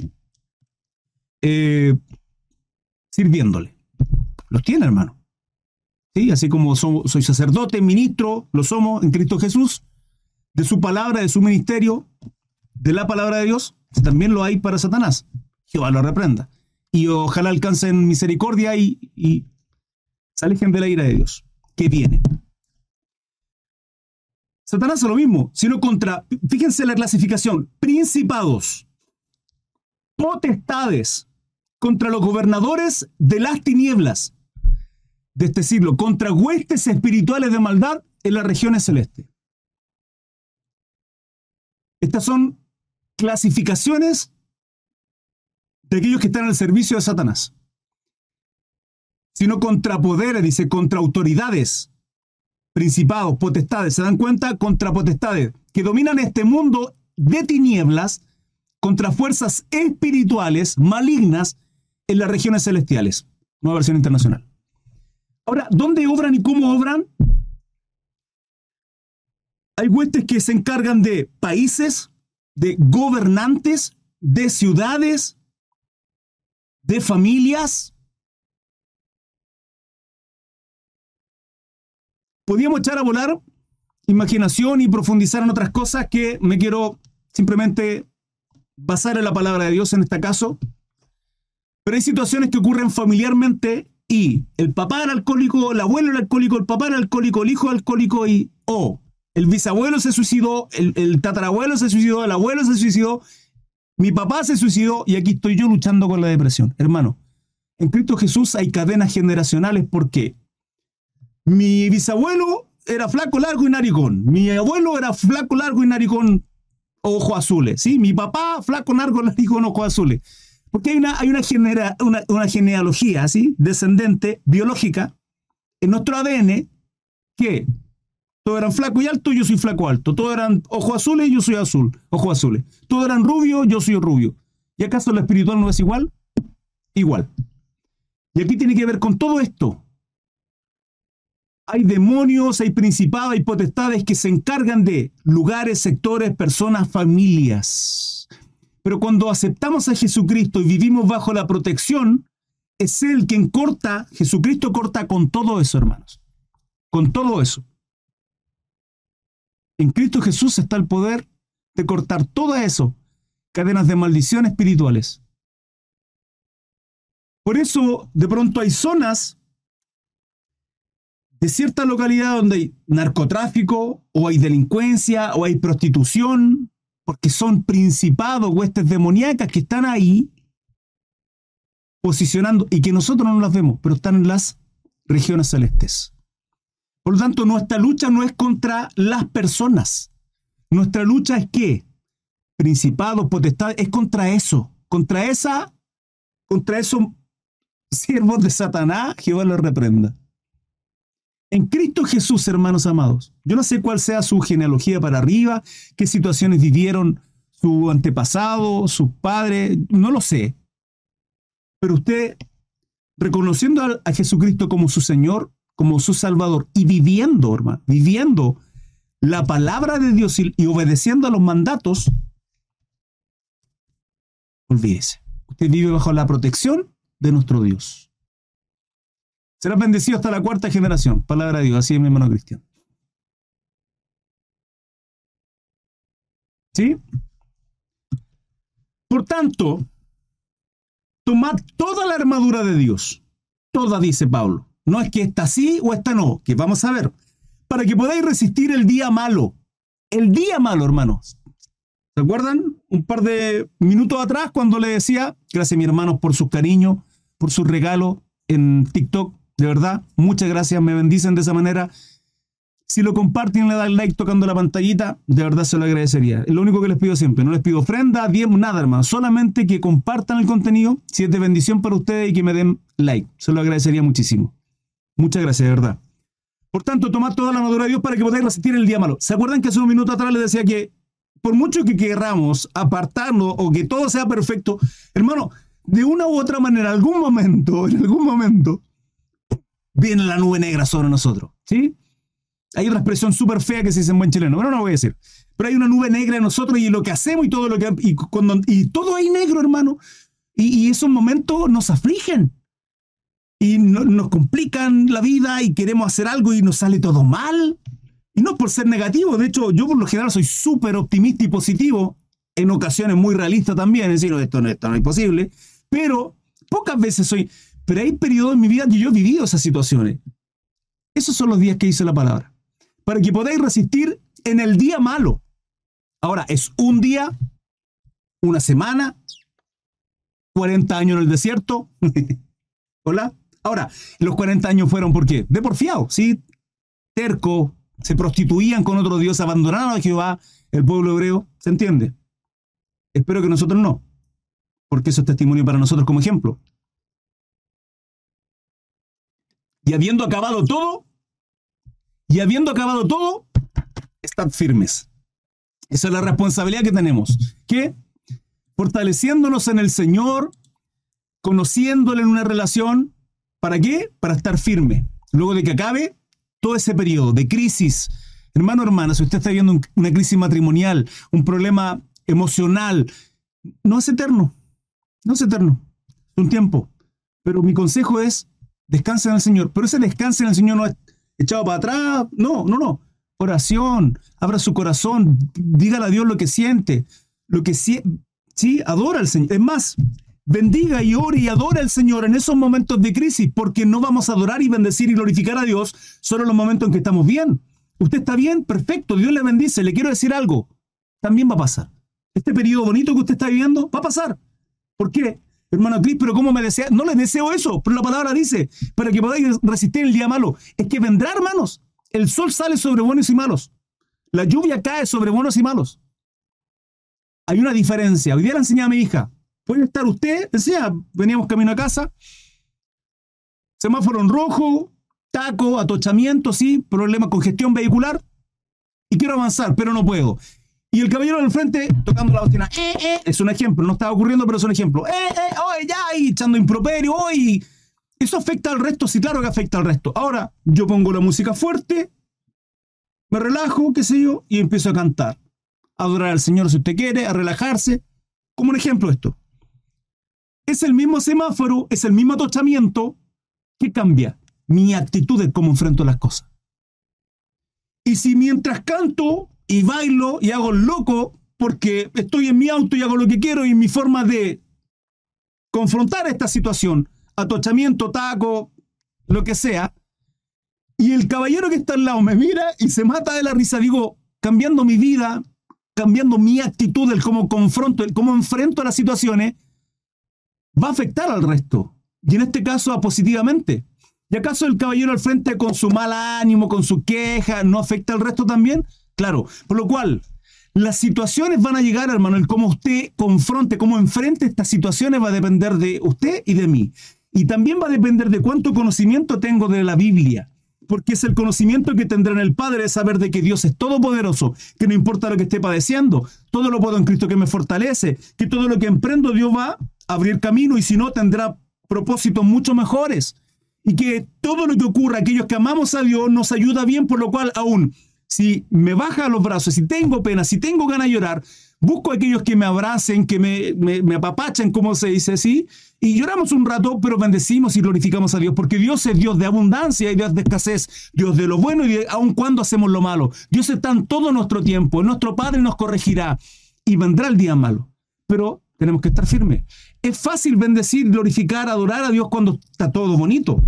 eh, sirviéndole. Los tiene, hermano. Así como soy sacerdote, ministro, lo somos en Cristo Jesús, de su palabra, de su ministerio, de la palabra de Dios, también lo hay para Satanás. Jehová lo reprenda. Y ojalá alcancen misericordia y, y de la ira de Dios, que viene. Satanás es lo mismo, sino contra, fíjense la clasificación, principados, potestades, contra los gobernadores de las tinieblas de este siglo contra huestes espirituales de maldad en las regiones celestes. Estas son clasificaciones de aquellos que están al servicio de Satanás. sino contra poderes, dice, contra autoridades, principados, potestades. ¿Se dan cuenta? Contra potestades que dominan este mundo de tinieblas, contra fuerzas espirituales malignas en las regiones celestiales. Nueva versión internacional. Ahora, ¿dónde obran y cómo obran? Hay huestes que se encargan de países, de gobernantes, de ciudades, de familias. Podríamos echar a volar imaginación y profundizar en otras cosas que me quiero simplemente basar en la palabra de Dios en este caso. Pero hay situaciones que ocurren familiarmente y el papá era alcohólico, el abuelo era alcohólico, el papá era alcohólico, el hijo era alcohólico y o el bisabuelo se suicidó, el, el tatarabuelo se suicidó, el abuelo se suicidó, mi papá se suicidó y aquí estoy yo luchando con la depresión. Hermano, en Cristo Jesús hay cadenas generacionales porque mi bisabuelo era flaco, largo y naricón. Mi abuelo era flaco, largo y naricón, ojos azules. ¿sí? Mi papá, flaco, largo, naricón, ojos azules. Porque hay una, hay una, genera, una, genealogía ¿sí? descendente, biológica, en nuestro ADN, que todos eran flaco y alto, yo soy flaco alto. Todos eran ojos azules, yo soy azul, ojos azules. Todos eran rubios, yo soy rubio. ¿Y acaso lo espiritual no es igual? Igual. Y aquí tiene que ver con todo esto hay demonios, hay principados, hay potestades que se encargan de lugares, sectores, personas, familias. Pero cuando aceptamos a Jesucristo y vivimos bajo la protección, es Él quien corta, Jesucristo corta con todo eso, hermanos. Con todo eso. En Cristo Jesús está el poder de cortar todo eso, cadenas de maldición espirituales. Por eso, de pronto hay zonas de cierta localidad donde hay narcotráfico, o hay delincuencia, o hay prostitución, porque son principados, huestes demoníacas que están ahí posicionando y que nosotros no las vemos, pero están en las regiones celestes. Por lo tanto, nuestra lucha no es contra las personas. Nuestra lucha es qué? Principados, potestades, es contra eso, contra esa, contra esos siervos de Satanás, Jehová los reprenda. En Cristo Jesús, hermanos amados, yo no sé cuál sea su genealogía para arriba, qué situaciones vivieron su antepasado, sus padres, no lo sé. Pero usted, reconociendo a, Jesucristo como su Señor, como su Salvador, y viviendo, hermano, viviendo la palabra de Dios y, y obedeciendo a los mandatos, olvídese. Usted vive bajo la protección de nuestro Dios. Serás bendecido hasta la cuarta generación. Palabra de Dios, así es mi hermano Cristian. ¿Sí? Por tanto, tomad toda la armadura de Dios. Toda, dice Pablo. No es que esta sí o esta no, que vamos a ver. Para que podáis resistir el día malo. El día malo, hermanos. ¿Se acuerdan? Un par de minutos atrás cuando le decía, gracias mi hermano por su cariño, por su regalo en TikTok. De verdad, muchas gracias, me bendicen de esa manera. Si lo comparten le dan like tocando la pantallita, de verdad se lo agradecería. Lo único que les pido siempre. No les pido ofrenda, bien, nada, hermano. Solamente que compartan el contenido, si es de bendición para ustedes, y que me den like. Se lo agradecería muchísimo. Muchas gracias, de verdad. Por tanto, tomad toda la madura de Dios para que podáis resistir el día malo. ¿Se acuerdan que hace un minuto atrás les decía que por mucho que queramos apartarnos o que todo sea perfecto, hermano, de una u otra manera, algún momento, en algún momento, viene la nube negra sobre nosotros. ¿Sí? Hay otra expresión súper fea que se dice en buen chileno, pero no lo voy a decir. Pero hay una nube negra en nosotros y lo que hacemos y todo lo que. Y, cuando, y todo hay negro, hermano. Y, esos momentos nos afligen. Y nos complican la vida y queremos hacer algo y nos sale todo mal. Y no por ser negativo. De hecho, yo por lo general soy súper optimista y positivo. En ocasiones muy realista también. Es decir, esto no, esto no es posible. Pero pocas veces soy. Pero hay periodos en mi vida que yo he vivido esas situaciones. Esos son los días que hice la palabra. Para que podáis resistir en el día malo. Ahora, es un día, una semana, 40 años en el desierto. Hola. Ahora, los 40 años fueron por qué? De porfiado, ¿sí? Terco, se prostituían con otro Dios, abandonaron a Jehová, el pueblo hebreo. ¿Se entiende? Espero que nosotros no, porque eso es testimonio para nosotros como ejemplo. Y habiendo acabado todo, y habiendo acabado todo, estad firmes. Esa es la responsabilidad que tenemos. Que fortaleciéndonos en el Señor, conociéndole en una relación, ¿para qué? Para estar firme. Luego de que acabe todo ese periodo de crisis. Hermano, hermana, si usted está viendo una crisis matrimonial, un problema emocional, no es eterno. No es eterno. Es un tiempo. Pero mi consejo es, descanse en el Señor. Pero ese descanse en el Señor no es echado para atrás. No, no, no. Oración. Abra su corazón. Dígale a Dios lo que siente. Lo que siente. Sí, adora al Señor. Es más, bendiga y ore y adora al Señor en esos momentos de crisis, porque no vamos a adorar y bendecir y glorificar a Dios solo en los momentos en que estamos bien. Usted está bien, perfecto, Dios le bendice. Le quiero decir algo. También va a pasar. Este periodo bonito que usted está viviendo va a pasar. ¿Por qué? Hermano Cris, pero ¿cómo me desea? No le deseo eso, pero la palabra dice, para que podáis resistir el día malo. Es que vendrá, hermanos. El sol sale sobre buenos y malos. La lluvia cae sobre buenos y malos. Hay una diferencia. Hoy día le enseñé a mi hija. Puede estar usted, decía, veníamos camino a casa, semáforo en rojo, taco, atochamiento, sí, problema, congestión vehicular, y quiero avanzar, pero no puedo. Y el caballero del frente tocando la bocina. Eh, eh, es un ejemplo, no estaba ocurriendo, pero es un ejemplo. Eh, eh, oye, ya, y echando improperio, hoy. ¿Eso afecta al resto? Sí, claro que afecta al resto. Ahora, yo pongo la música fuerte, me relajo, qué sé yo, y empiezo a cantar. A adorar al Señor si usted quiere, a relajarse. Como un ejemplo esto. Es el mismo semáforo, es el mismo atochamiento. ¿Qué cambia? Mi actitud de cómo enfrento las cosas. Y si mientras canto y bailo y hago loco porque estoy en mi auto y hago lo que quiero y mi forma de confrontar esta situación, atochamiento, taco, lo que sea, y el caballero que está al lado me mira y se mata de la risa, digo, cambiando mi vida, cambiando mi actitud, el cómo confronto, el cómo enfrento las situaciones, va a afectar al resto. Y en este caso, a positivamente. ¿Y acaso el caballero al frente con su mal ánimo, con su queja, no afecta al resto también? Claro, por lo cual, las situaciones van a llegar, hermano, el cómo usted confronte, cómo enfrente estas situaciones va a depender de usted y de mí. Y también va a depender de cuánto conocimiento tengo de la Biblia. Porque es el conocimiento que tendrá en el Padre de saber de que Dios es todopoderoso, que no importa lo que esté padeciendo, todo lo puedo en Cristo que me fortalece, que todo lo que emprendo Dios va a abrir camino y si no tendrá propósitos mucho mejores. Y que todo lo que ocurra, aquellos que amamos a Dios, nos ayuda bien, por lo cual aún si me baja los brazos, si tengo pena, si tengo ganas de llorar, busco a aquellos que me abracen, que me, me, apapachen, como se dice así, y lloramos un rato, pero bendecimos y glorificamos a Dios, porque Dios es Dios de abundancia y Dios de escasez, Dios de lo bueno y de aun cuando hacemos lo malo. Dios está en todo nuestro tiempo, nuestro Padre nos corregirá y vendrá el día malo, pero tenemos que estar firmes. Es fácil bendecir, glorificar, adorar a Dios cuando está todo bonito,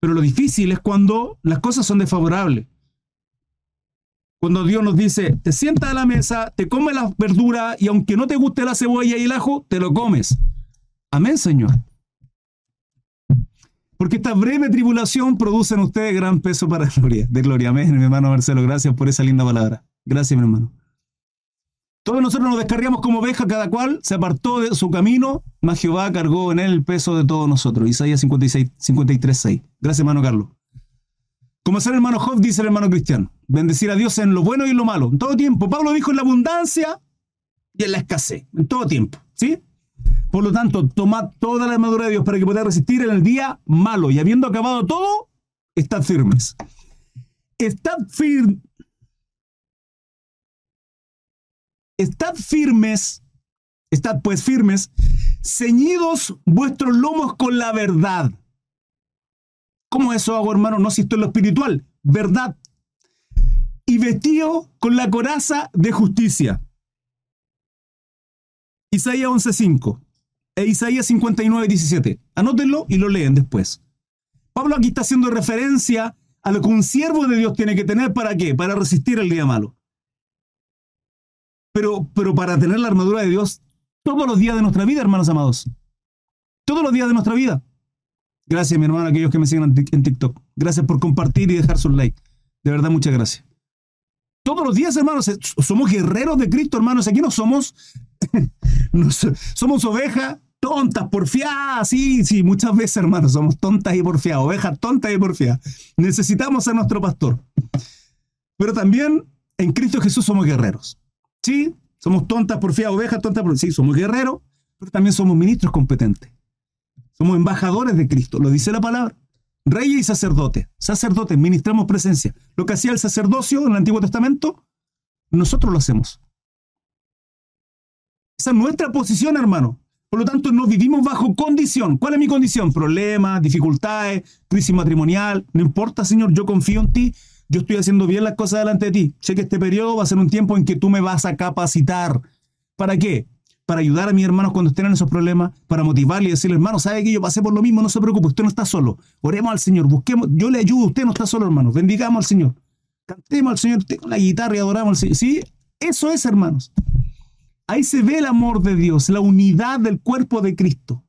pero lo difícil es cuando las cosas son desfavorables. Cuando Dios nos dice, te sientas a la mesa, te comes la verdura y aunque no te guste la cebolla y el ajo, te lo comes. Amén, Señor. Porque esta breve tribulación produce en ustedes gran peso para gloria. De gloria. Amén, mi hermano Marcelo. Gracias por esa linda palabra. Gracias, mi hermano. Todos nosotros nos descarriamos como ovejas, cada cual se apartó de su camino, mas Jehová cargó en él el peso de todos nosotros. Isaías 56, 53, 6. Gracias, hermano Carlos. Como es el hermano Job, dice el hermano cristiano. Bendecir a Dios en lo bueno y en lo malo. En todo tiempo. Pablo dijo en la abundancia y en la escasez. En todo tiempo. ¿Sí? Por lo tanto, tomad toda la armadura de Dios para que podáis resistir en el día malo. Y habiendo acabado todo, estad firmes. Estad firmes. Estad firmes. Estad pues firmes. Ceñidos vuestros lomos con la verdad ¿Cómo eso hago, hermano? No si esto es lo espiritual. Verdad. Vestido con la coraza de justicia. Isaías 11.5 e Isaías 59.17. Anótenlo y lo leen después. Pablo aquí está haciendo referencia a lo que un siervo de Dios tiene que tener para qué? Para resistir el día malo. Pero, pero para tener la armadura de Dios todos los días de nuestra vida, hermanos amados. Todos los días de nuestra vida. Gracias, mi hermano, aquellos que me siguen en TikTok. Gracias por compartir y dejar su like. De verdad, muchas gracias. Todos los días, hermanos, somos guerreros de Cristo, hermanos. Aquí no somos, somos ovejas tontas, porfiadas, sí, sí, muchas veces, hermanos, somos tontas y porfiadas, ovejas tontas y porfiadas. Necesitamos a nuestro pastor. Pero también en Cristo Jesús somos guerreros. Sí, somos tontas, porfiadas, ovejas, tontas, porfiadas. Sí, somos guerreros, pero también somos ministros competentes. Somos embajadores de Cristo, lo dice la palabra. Reyes y sacerdotes. Sacerdotes, ministramos presencia. Lo que hacía el sacerdocio en el Antiguo Testamento, nosotros lo hacemos. Esa es nuestra posición, hermano. Por lo tanto, no vivimos bajo condición. ¿Cuál es mi condición? Problemas, dificultades, crisis matrimonial. No importa, Señor, yo confío en ti. Yo estoy haciendo bien las cosas delante de ti. Sé que este periodo va a ser un tiempo en que tú me vas a capacitar. ¿Para qué? Para ayudar a mis hermanos cuando estén en esos problemas, para motivarle y decirle, hermano, sabe que yo pasé por lo mismo, no se preocupe, usted no está solo. Oremos al Señor, busquemos, yo le ayudo, usted no está solo, hermano. Bendigamos al Señor. Cantemos al Señor, tengo la guitarra y adoramos al Señor. Sí, eso es, hermanos. Ahí se ve el amor de Dios, la unidad del cuerpo de Cristo.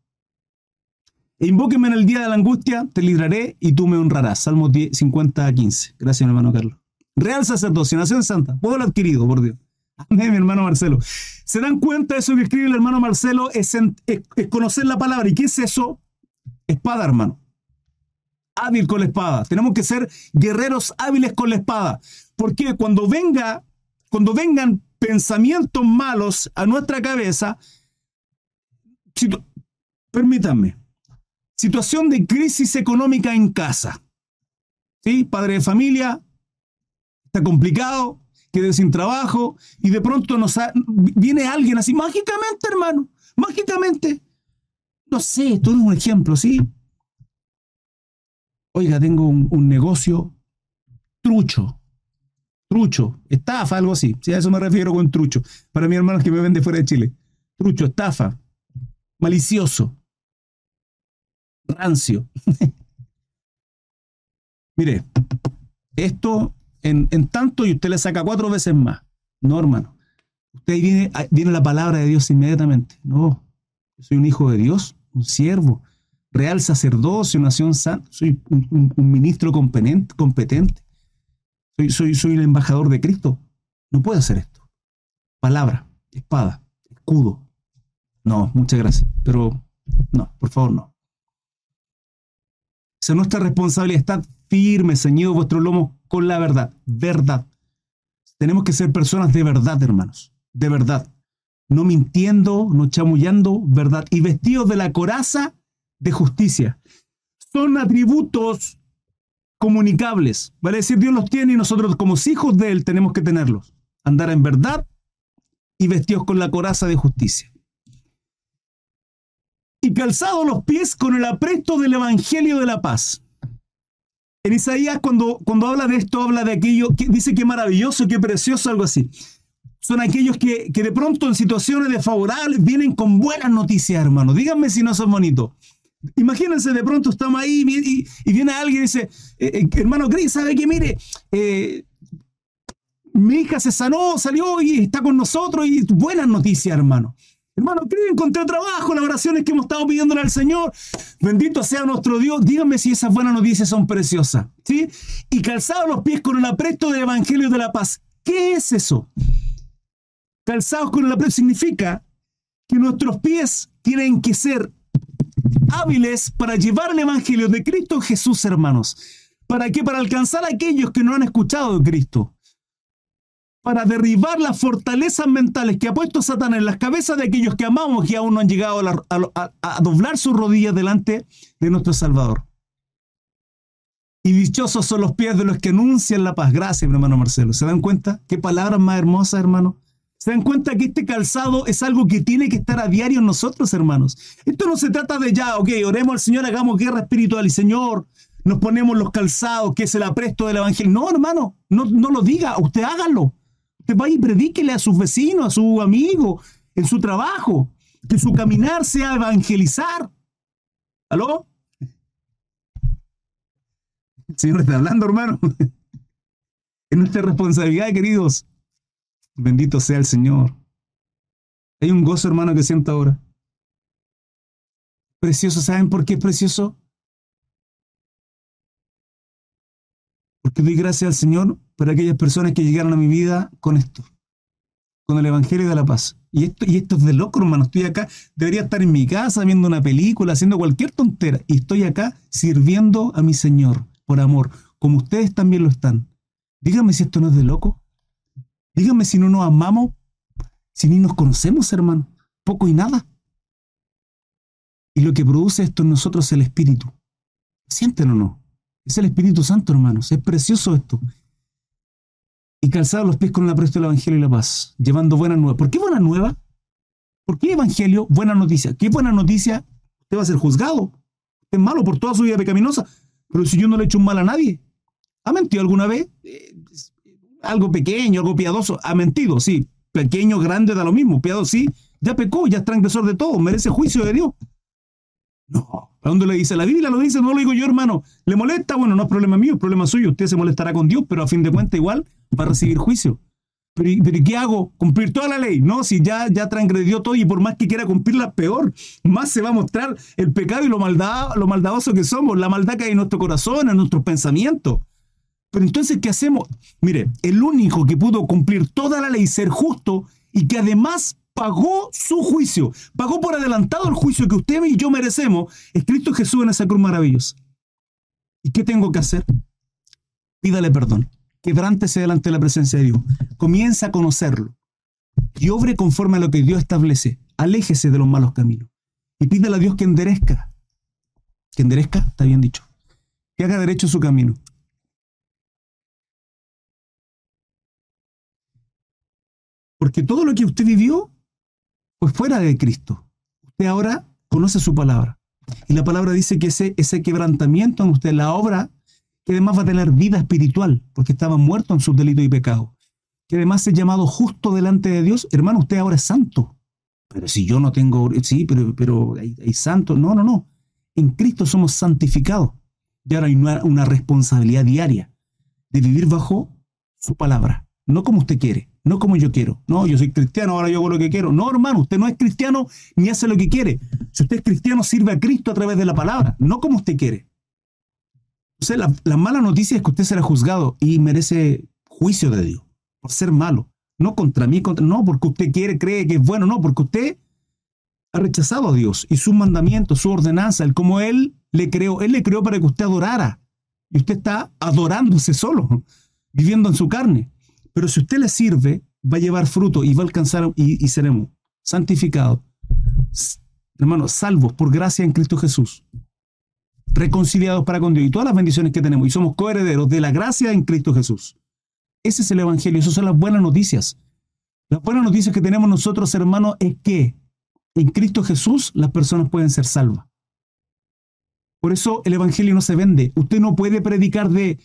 E en el día de la angustia, te libraré y tú me honrarás. Salmo 50 a 15. Gracias, hermano Carlos. Real sacerdocio, nación santa, pueblo adquirido, por Dios. Mi hermano Marcelo. ¿Se dan cuenta de eso que escribe el hermano Marcelo? Es, es conocer la palabra. ¿Y qué es eso? Espada, hermano. Hábil con la espada. Tenemos que ser guerreros hábiles con la espada. Porque cuando venga, cuando vengan pensamientos malos a nuestra cabeza, permítanme, situación de crisis económica en casa. ¿Sí? Padre de familia, está complicado, quedé sin trabajo y de pronto nos viene alguien así, mágicamente, hermano, mágicamente. No sé, tú eres un ejemplo, ¿sí? Oiga, tengo un negocio trucho, Trucho, estafa, algo así. Sí, a eso me refiero con trucho. Para mi hermano que me vende fuera de Chile. Trucho, estafa, malicioso, rancio. Mire, esto en, tanto y usted le saca cuatro veces más. No, hermano. Usted viene, viene la palabra de Dios inmediatamente. No, yo soy un hijo de Dios, un siervo, real sacerdocio, nación santa, soy un, ministro competente. Soy, soy, el embajador de Cristo. No puedo hacer esto. Palabra, espada, escudo. No, muchas gracias. Pero no, por favor, no. Esa es nuestra responsabilidad. Estad firme, ceñido vuestro lomo con la verdad. Verdad. Tenemos que ser personas de verdad, hermanos. De verdad. No mintiendo, no chamullando, verdad. Y vestidos de la coraza de justicia. Son atributos comunicables. Vale decir, Dios los tiene y nosotros como hijos de Él tenemos que tenerlos. Andar en verdad y vestidos con la coraza de justicia. Y calzados los pies con el apresto del Evangelio de la paz. En Isaías cuando, cuando habla de esto, habla de aquello, que dice que maravilloso, que precioso, algo así. Son aquellos que, que de pronto en situaciones desfavorables vienen con buenas noticias, hermano. Díganme si no son bonitos. Imagínense, de pronto estamos ahí y, viene alguien y dice, eh, eh, hermano Cris, ¿sabe qué? Mire, eh, mi hija se sanó, salió y está con nosotros y buenas noticias, hermano. Hermano, Cris, encontré trabajo, las oraciones que hemos estado pidiéndole al Señor. Bendito sea nuestro Dios. Díganme si esas buenas noticias son preciosas. ¿sí? Y calzados los pies con el apresto del Evangelio de la Paz. ¿Qué es eso? Calzados con el apresto significa que nuestros pies tienen que ser hábiles para llevar el Evangelio de Cristo Jesús, hermanos. ¿Para qué? Para alcanzar a aquellos que no han escuchado de Cristo. Para derribar las fortalezas mentales que ha puesto Satán en las cabezas de aquellos que amamos y aún no han llegado a, doblar sus rodillas delante de nuestro Salvador. Y dichosos son los pies de los que anuncian la paz. Gracias, mi hermano Marcelo. ¿Se dan cuenta? Qué palabras más hermosas, hermano. ¿Se dan cuenta que este calzado es algo que tiene que estar a diario en nosotros, hermanos? Esto no se trata de ya, ok, oremos al Señor, hagamos guerra espiritual y Señor, nos ponemos los calzados, que es el apresto del Evangelio. No, hermano, no, no lo diga, usted hágalo. Usted vaya y predíquele a sus vecinos, a su amigo, en su trabajo, que su caminar sea evangelizar. ¿Aló? El Señor está hablando, hermano. Es nuestra responsabilidad, queridos. Bendito sea el Señor. Hay un gozo, hermano, que siento ahora. Precioso, ¿saben por qué es precioso? Porque doy gracias al Señor por aquellas personas que llegaron a mi vida con esto, con el Evangelio de la paz. Y esto, y esto es de loco, hermano. Estoy acá, debería estar en mi casa viendo una película, haciendo cualquier tontera. Y estoy acá sirviendo a mi Señor por amor, como ustedes también lo están. Dígame si esto no es de loco. Dígame si no nos amamos, si ni nos conocemos, hermano. Poco y nada. Y lo que produce esto en nosotros es el Espíritu. ¿Sienten o no? Es el Espíritu Santo, hermanos. Es precioso esto y calzado los pies con la presto del Evangelio y la paz, llevando buena nueva. ¿Por qué buena nueva? ¿Por qué Evangelio? Buena noticia. ¿Qué buena noticia? Usted va a ser juzgado. Es malo por toda su vida pecaminosa. Pero si yo no le he hecho un mal a nadie, ¿ha mentido alguna vez? Eh, algo pequeño, algo piadoso. Ha mentido, sí. Pequeño, grande, da lo mismo. Piadoso, sí. Ya pecó, ya es transgresor de todo. Merece juicio de Dios. No. ¿A dónde le dice? La Biblia lo dice, no lo digo yo, hermano. ¿Le molesta? Bueno, no es problema mío, es problema suyo. Usted se molestará con Dios, pero a fin de cuentas igual va a recibir juicio. Pero, ¿qué hago? ¿Cumplir toda la ley? No, si ya, ya transgredió todo y por más que quiera cumplirla, peor. Más se va a mostrar el pecado y lo, maldad, lo maldadoso que somos, la maldad que hay en nuestro corazón, en nuestros pensamientos. Pero entonces, ¿qué hacemos? Mire, el único que pudo cumplir toda la ley, ser justo y que además pagó su juicio, pagó por adelantado el juicio que usted y yo merecemos, es Cristo Jesús en esa cruz maravillosa. ¿Y qué tengo que hacer? Pídale perdón quebrántese delante de la presencia de Dios. Comienza a conocerlo y obre conforme a lo que Dios establece. Aléjese de los malos caminos y pídale a Dios que enderezca. Que enderezca, está bien dicho. Que haga derecho su camino. Porque todo lo que usted vivió fue fuera de Cristo. Usted ahora conoce su palabra. Y la palabra dice que ese, ese quebrantamiento en usted, la obra que además va a tener vida espiritual, porque estaba muerto en sus delitos y pecados, que además es llamado justo delante de Dios, hermano, usted ahora es santo. Pero si yo no tengo, sí, pero, pero hay, santo. No, no, no. En Cristo somos santificados. Y ahora hay una responsabilidad diaria de vivir bajo su palabra. No como usted quiere, no como yo quiero. No, yo soy cristiano, ahora yo hago lo que quiero. No, hermano, usted no es cristiano ni hace lo que quiere. Si usted es cristiano, sirve a Cristo a través de la palabra, no como usted quiere la, mala noticia es que usted será juzgado y merece juicio de Dios por ser malo. No contra mí, contra, no porque usted quiere, cree que es bueno, no, porque usted ha rechazado a Dios y sus mandamientos, su ordenanza, el como Él le creó. Él le creó para que usted adorara. Y usted está adorándose solo, viviendo en su carne. Pero si usted le sirve, va a llevar fruto y va a alcanzar y, y seremos santificados. Hermanos, salvos por gracia en Cristo Jesús reconciliados para con Dios y todas las bendiciones que tenemos y somos coherederos de la gracia en Cristo Jesús. Ese es el Evangelio, esas son las buenas noticias. Las buenas noticias que tenemos nosotros, hermanos, es que en Cristo Jesús las personas pueden ser salvas. Por eso el Evangelio no se vende. Usted no puede predicar de,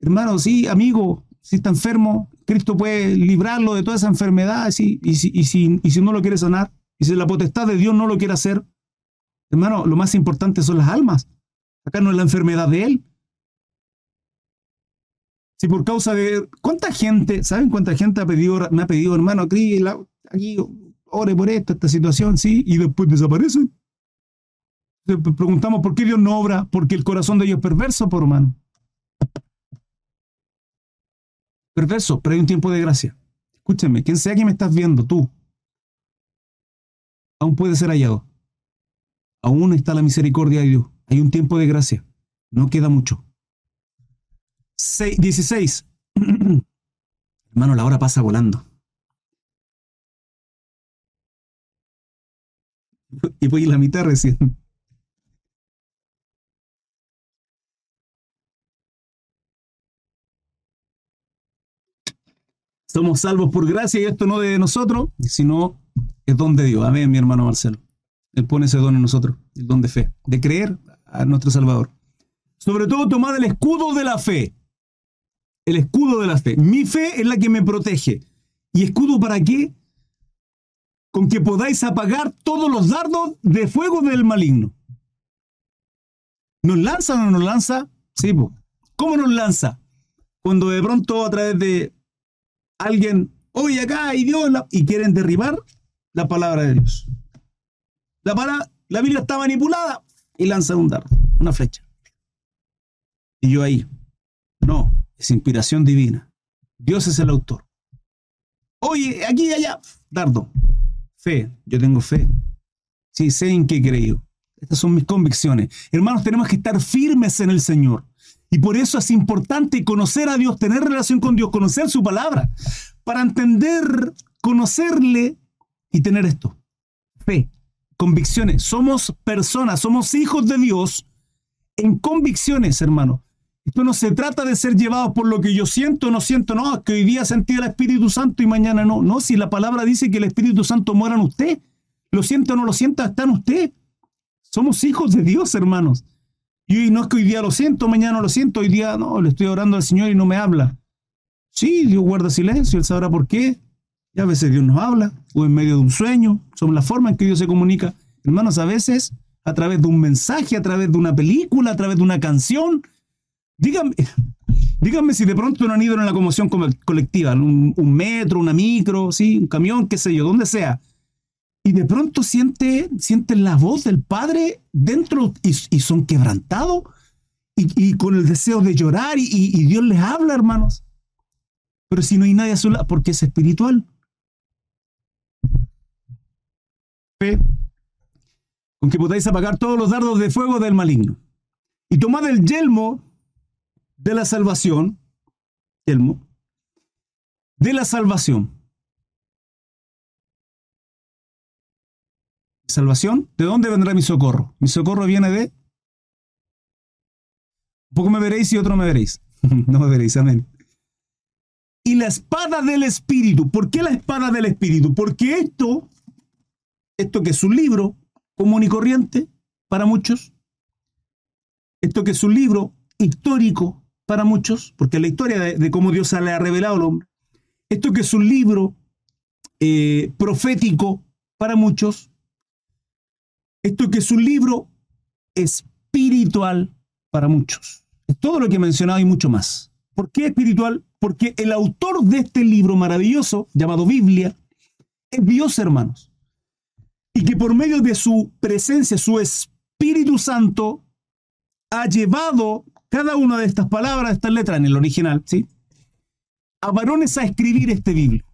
hermano, sí, amigo, si está enfermo, Cristo puede librarlo de toda esa enfermedad, y, y, si, y si no lo quiere sanar, y si la potestad de Dios no lo quiere hacer, hermano, lo más importante son las almas. Acá no es la enfermedad de él. Si por causa de... ¿Cuánta gente, ¿saben cuánta gente ha pedido, me ha pedido, hermano, aquí, aquí ore por esto, esta situación, sí, y después desaparecen? Preguntamos por qué Dios no obra, porque el corazón de Dios es perverso, por hermano. Perverso, pero hay un tiempo de gracia. Escúcheme, quien sea que me estás viendo, tú, aún puede ser hallado. Aún está la misericordia de Dios. Hay un tiempo de gracia. No queda mucho. 16. Hermano, la hora pasa volando. Y voy a la mitad recién. Somos salvos por gracia y esto no de nosotros, sino es don de Dios. Amén, mi hermano Marcelo. Él pone ese don en nosotros, el don de fe, de creer a nuestro Salvador. Sobre todo tomad el escudo de la fe. El escudo de la fe. Mi fe es la que me protege. ¿Y escudo para qué? Con que podáis apagar todos los dardos de fuego del maligno. ¿Nos lanza o no nos lanza? Sí, ¿cómo nos lanza? Cuando de pronto a través de alguien, oye acá hay Dios, y quieren derribar la palabra de Dios. La, palabra, la Biblia está manipulada y lanza un dardo, una flecha. Y yo ahí, no, es inspiración divina. Dios es el autor. Oye, aquí y allá, dardo, Fe, yo tengo fe. Sí, sé en qué he creído. Estas son mis convicciones. Hermanos, tenemos que estar firmes en el Señor. Y por eso es importante conocer a Dios, tener relación con Dios, conocer su palabra, para entender, conocerle y tener esto. Fe, convicciones. Somos personas, somos hijos de Dios en convicciones, hermano. Esto no se trata de ser llevados por lo que yo siento no siento, no, es que hoy día sentí el Espíritu Santo y mañana no. No, si la palabra dice que el Espíritu Santo muera en usted, lo siento o no lo sienta, está en usted. Somos hijos de Dios, hermanos. Y no es que hoy día lo siento, mañana lo siento, hoy día no, le estoy orando al Señor y no me habla. Sí, Dios guarda silencio, Él sabrá por qué. Y a veces Dios nos habla, o en medio de un sueño, son la forma en que Dios se comunica. Hermanos, a veces a través de un mensaje, a través de una película, a través de una canción. Díganme, díganme si de pronto no han ido en la conmoción colectiva, un, metro, una micro, ¿sí? un camión, qué sé yo, donde sea y de pronto siente, siente la voz del Padre dentro y, son quebrantados y, con el deseo de llorar y, Dios les habla, hermanos. Pero si no hay nadie a su lado, porque es espiritual. Con que podáis apagar todos los dardos de fuego del maligno. Y tomad el yelmo de la salvación, yelmo, de la salvación salvación, ¿de dónde vendrá mi socorro? Mi socorro viene de... Un poco me veréis y otro me veréis. no me veréis, amén. Y la espada del Espíritu. ¿Por qué la espada del Espíritu? Porque esto, esto que es un libro común y corriente para muchos, esto que es un libro histórico para muchos, porque la historia de, cómo Dios se le ha revelado al hombre, esto que es un libro eh, profético para muchos, esto que es un libro espiritual para muchos. Es todo lo que he mencionado y mucho más. ¿Por qué espiritual? Porque el autor de este libro maravilloso, llamado Biblia, es Dios, hermanos. Y que por medio de su presencia, su Espíritu Santo, ha llevado cada una de estas palabras, estas letras en el original, ¿sí? A varones a escribir este Biblia,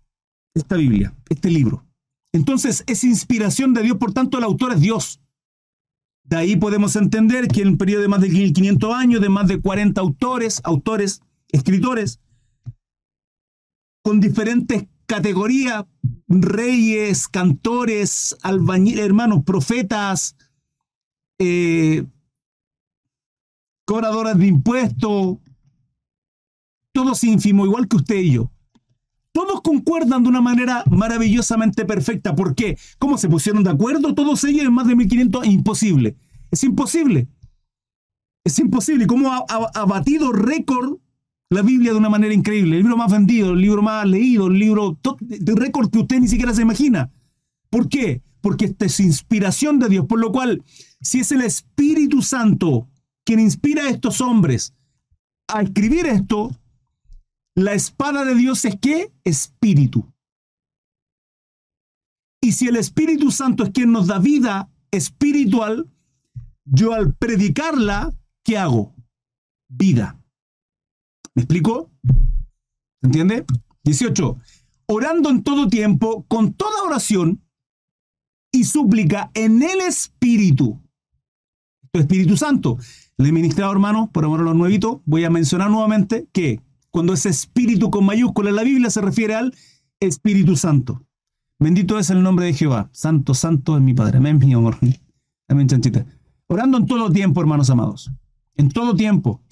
esta Biblia, este libro. Entonces es inspiración de Dios, por tanto el autor es Dios. De ahí podemos entender que en un periodo de más de 1500 años, de más de 40 autores, autores, escritores, con diferentes categorías, reyes, cantores, albañiles, hermanos, profetas, eh, cobradoras de impuestos, todos ínfimos, igual que usted y yo. Todos concuerdan de una manera maravillosamente perfecta. ¿Por qué? ¿Cómo se pusieron de acuerdo todos ellos en más de 1500? Imposible. Es imposible. Es imposible. ¿Y cómo ha, batido récord la Biblia de una manera increíble? El libro más vendido, el libro más leído, el libro de récord que usted ni siquiera se imagina. ¿Por qué? Porque esta es inspiración de Dios. Por lo cual, si es el Espíritu Santo quien inspira a estos hombres a escribir esto, la espada de Dios es qué? Espíritu. Y si el Espíritu Santo es quien nos da vida espiritual, yo al predicarla, ¿qué hago? Vida. ¿Me explico? ¿Entiende? 18. Orando en todo tiempo, con toda oración y súplica en el Espíritu. Espíritu Santo. Le he ministrado, hermano, por amor a los nuevitos, voy a mencionar nuevamente que cuando ese espíritu con mayúscula en la Biblia se refiere al Espíritu Santo. Bendito es el nombre de Jehová. Santo, santo es mi Padre. Amén, mi amor. Amén, chanchita. Orando en todo tiempo, hermanos amados. En todo tiempo.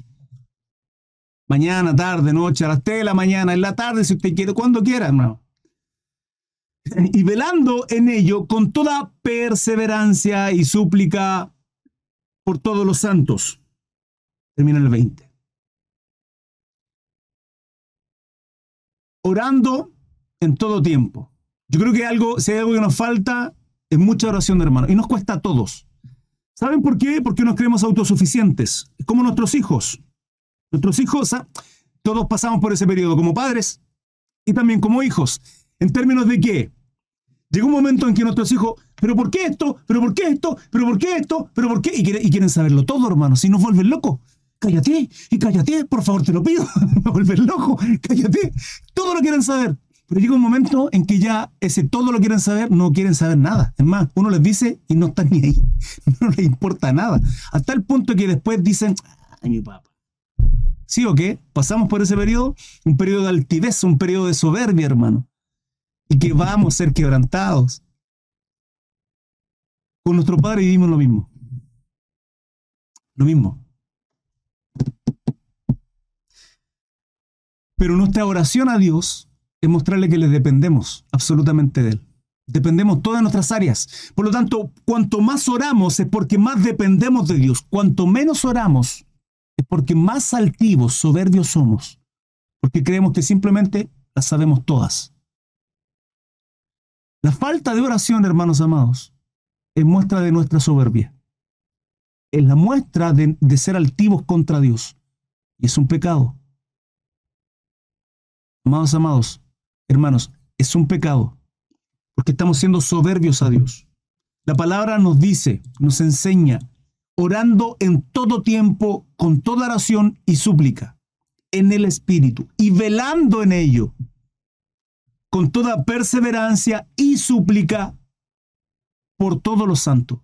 Mañana, tarde, noche, a las 3 de la mañana, en la tarde, si usted quiere, cuando quiera, hermano. Y velando en ello con toda perseverancia y súplica por todos los santos. Termina el 20. orando en todo tiempo. Yo creo que algo, si hay algo que nos falta, es mucha oración, hermano. Y nos cuesta a todos. ¿Saben por qué? Porque nos creemos autosuficientes. Es como nuestros hijos. Nuestros hijos, ah, todos pasamos por ese periodo como padres y también como hijos. En términos de qué? Llegó un momento en que nuestros hijos, ¿pero por qué esto? ¿pero por qué esto? ¿pero por qué esto? ¿pero por qué? Y, quieren, saberlo todo, hermano. Si nos vuelven locos cállate, y cállate, por favor, te lo pido, me vuelves loco, cállate. Todo lo quieren saber. Pero llega un momento en que ya ese todo lo quieren saber, no quieren saber nada. Es más, uno les dice y no están ni ahí. No les importa nada. Hasta el punto que después dicen, ay, mi papá. ¿Sí o qué? Pasamos por ese periodo, un periodo de altivez, un periodo de soberbia, hermano. Y que vamos a ser quebrantados. Con nuestro Padre vivimos lo mismo. Lo mismo. Pero nuestra oración a Dios es mostrarle que le dependemos absolutamente de Él. Dependemos todas nuestras áreas. Por lo tanto, cuanto más oramos es porque más dependemos de Dios. Cuanto menos oramos es porque más altivos, soberbios somos. Porque creemos que simplemente las sabemos todas. La falta de oración, hermanos amados, es muestra de nuestra soberbia. Es la muestra de, ser altivos contra Dios. Y es un pecado. Amados, amados, hermanos, es un pecado, porque estamos siendo soberbios a Dios. La palabra nos dice, nos enseña, orando en todo tiempo, con toda oración y súplica, en el Espíritu, y velando en ello, con toda perseverancia y súplica por todos los santos.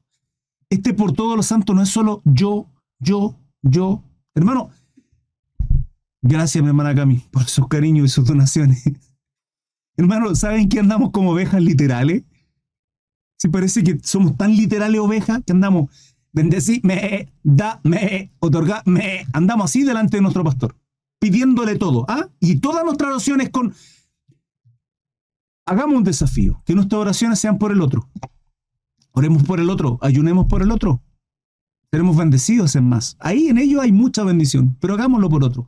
Este por todos los santos no es solo yo, yo, yo. Hermano, Gracias, mi hermana Cami, por sus cariños y sus donaciones. Hermano, ¿saben que andamos como ovejas literales? Si parece que somos tan literales ovejas que andamos, bendecí, me, da, me, otorga, me. Andamos así delante de nuestro pastor, pidiéndole todo. ¿ah? Y todas nuestras oraciones con. Hagamos un desafío, que nuestras oraciones sean por el otro. Oremos por el otro, ayunemos por el otro. Seremos bendecidos en más. Ahí en ello hay mucha bendición, pero hagámoslo por otro.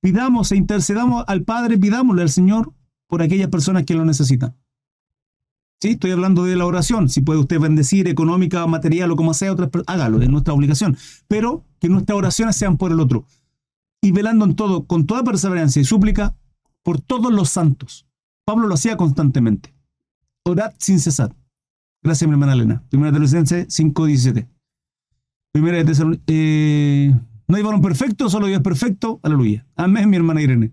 Pidamos e intercedamos al Padre, pidámosle al Señor por aquellas personas que lo necesitan. Estoy hablando de la oración. Si puede usted bendecir económica, material o como sea, hágalo, es nuestra obligación. Pero que nuestras oraciones sean por el otro. Y velando en todo, con toda perseverancia y súplica, por todos los santos. Pablo lo hacía constantemente. Orad sin cesar. Gracias, mi hermana Elena. Primera de Tesalonicenses 5.17. Primera de eh, no hay varón perfecto, solo Dios perfecto. Aleluya. Amén, mi hermana Irene.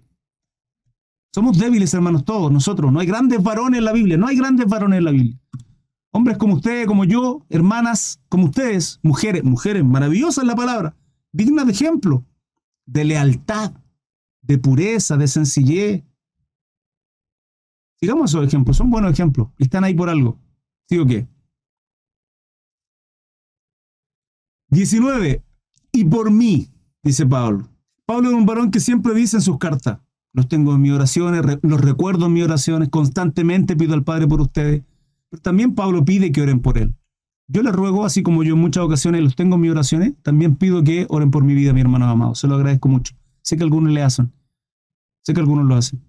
Somos débiles, hermanos, todos nosotros. No hay grandes varones en la Biblia. No hay grandes varones en la Biblia. Hombres como ustedes, como yo, hermanas como ustedes, mujeres, mujeres maravillosas la palabra, dignas de ejemplo, de lealtad, de pureza, de sencillez. Sigamos esos ejemplos, son buenos ejemplos. Están ahí por algo. ¿Sí o qué? 19 y por mí, dice Pablo. Pablo es un varón que siempre dice en sus cartas, los tengo en mis oraciones, los recuerdo en mis oraciones, constantemente pido al Padre por ustedes, pero también Pablo pide que oren por él. Yo le ruego, así como yo en muchas ocasiones los tengo en mis oraciones, también pido que oren por mi vida, mi hermano amado. Se lo agradezco mucho. Sé que algunos le hacen. Sé que algunos lo hacen.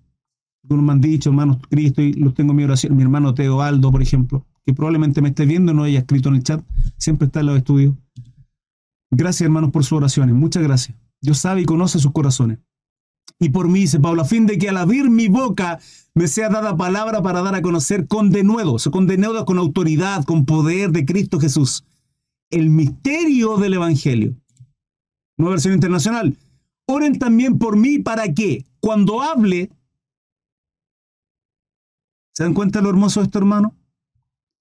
Algunos me han dicho, hermanos Cristo, y los tengo en mi oración. Mi hermano Teo Aldo, por ejemplo, que probablemente me esté viendo, no haya escrito en el chat, siempre está en los estudios. Gracias, hermanos, por sus oraciones. Muchas gracias. Dios sabe y conoce sus corazones. Y por mí, dice Pablo, a fin de que al abrir mi boca me sea dada palabra para dar a conocer con denuedo, con denuedo con autoridad, con poder de Cristo Jesús, el misterio del Evangelio. Nueva versión internacional. Oren también por mí para que cuando hable, ¿se dan cuenta lo hermoso de esto, hermano?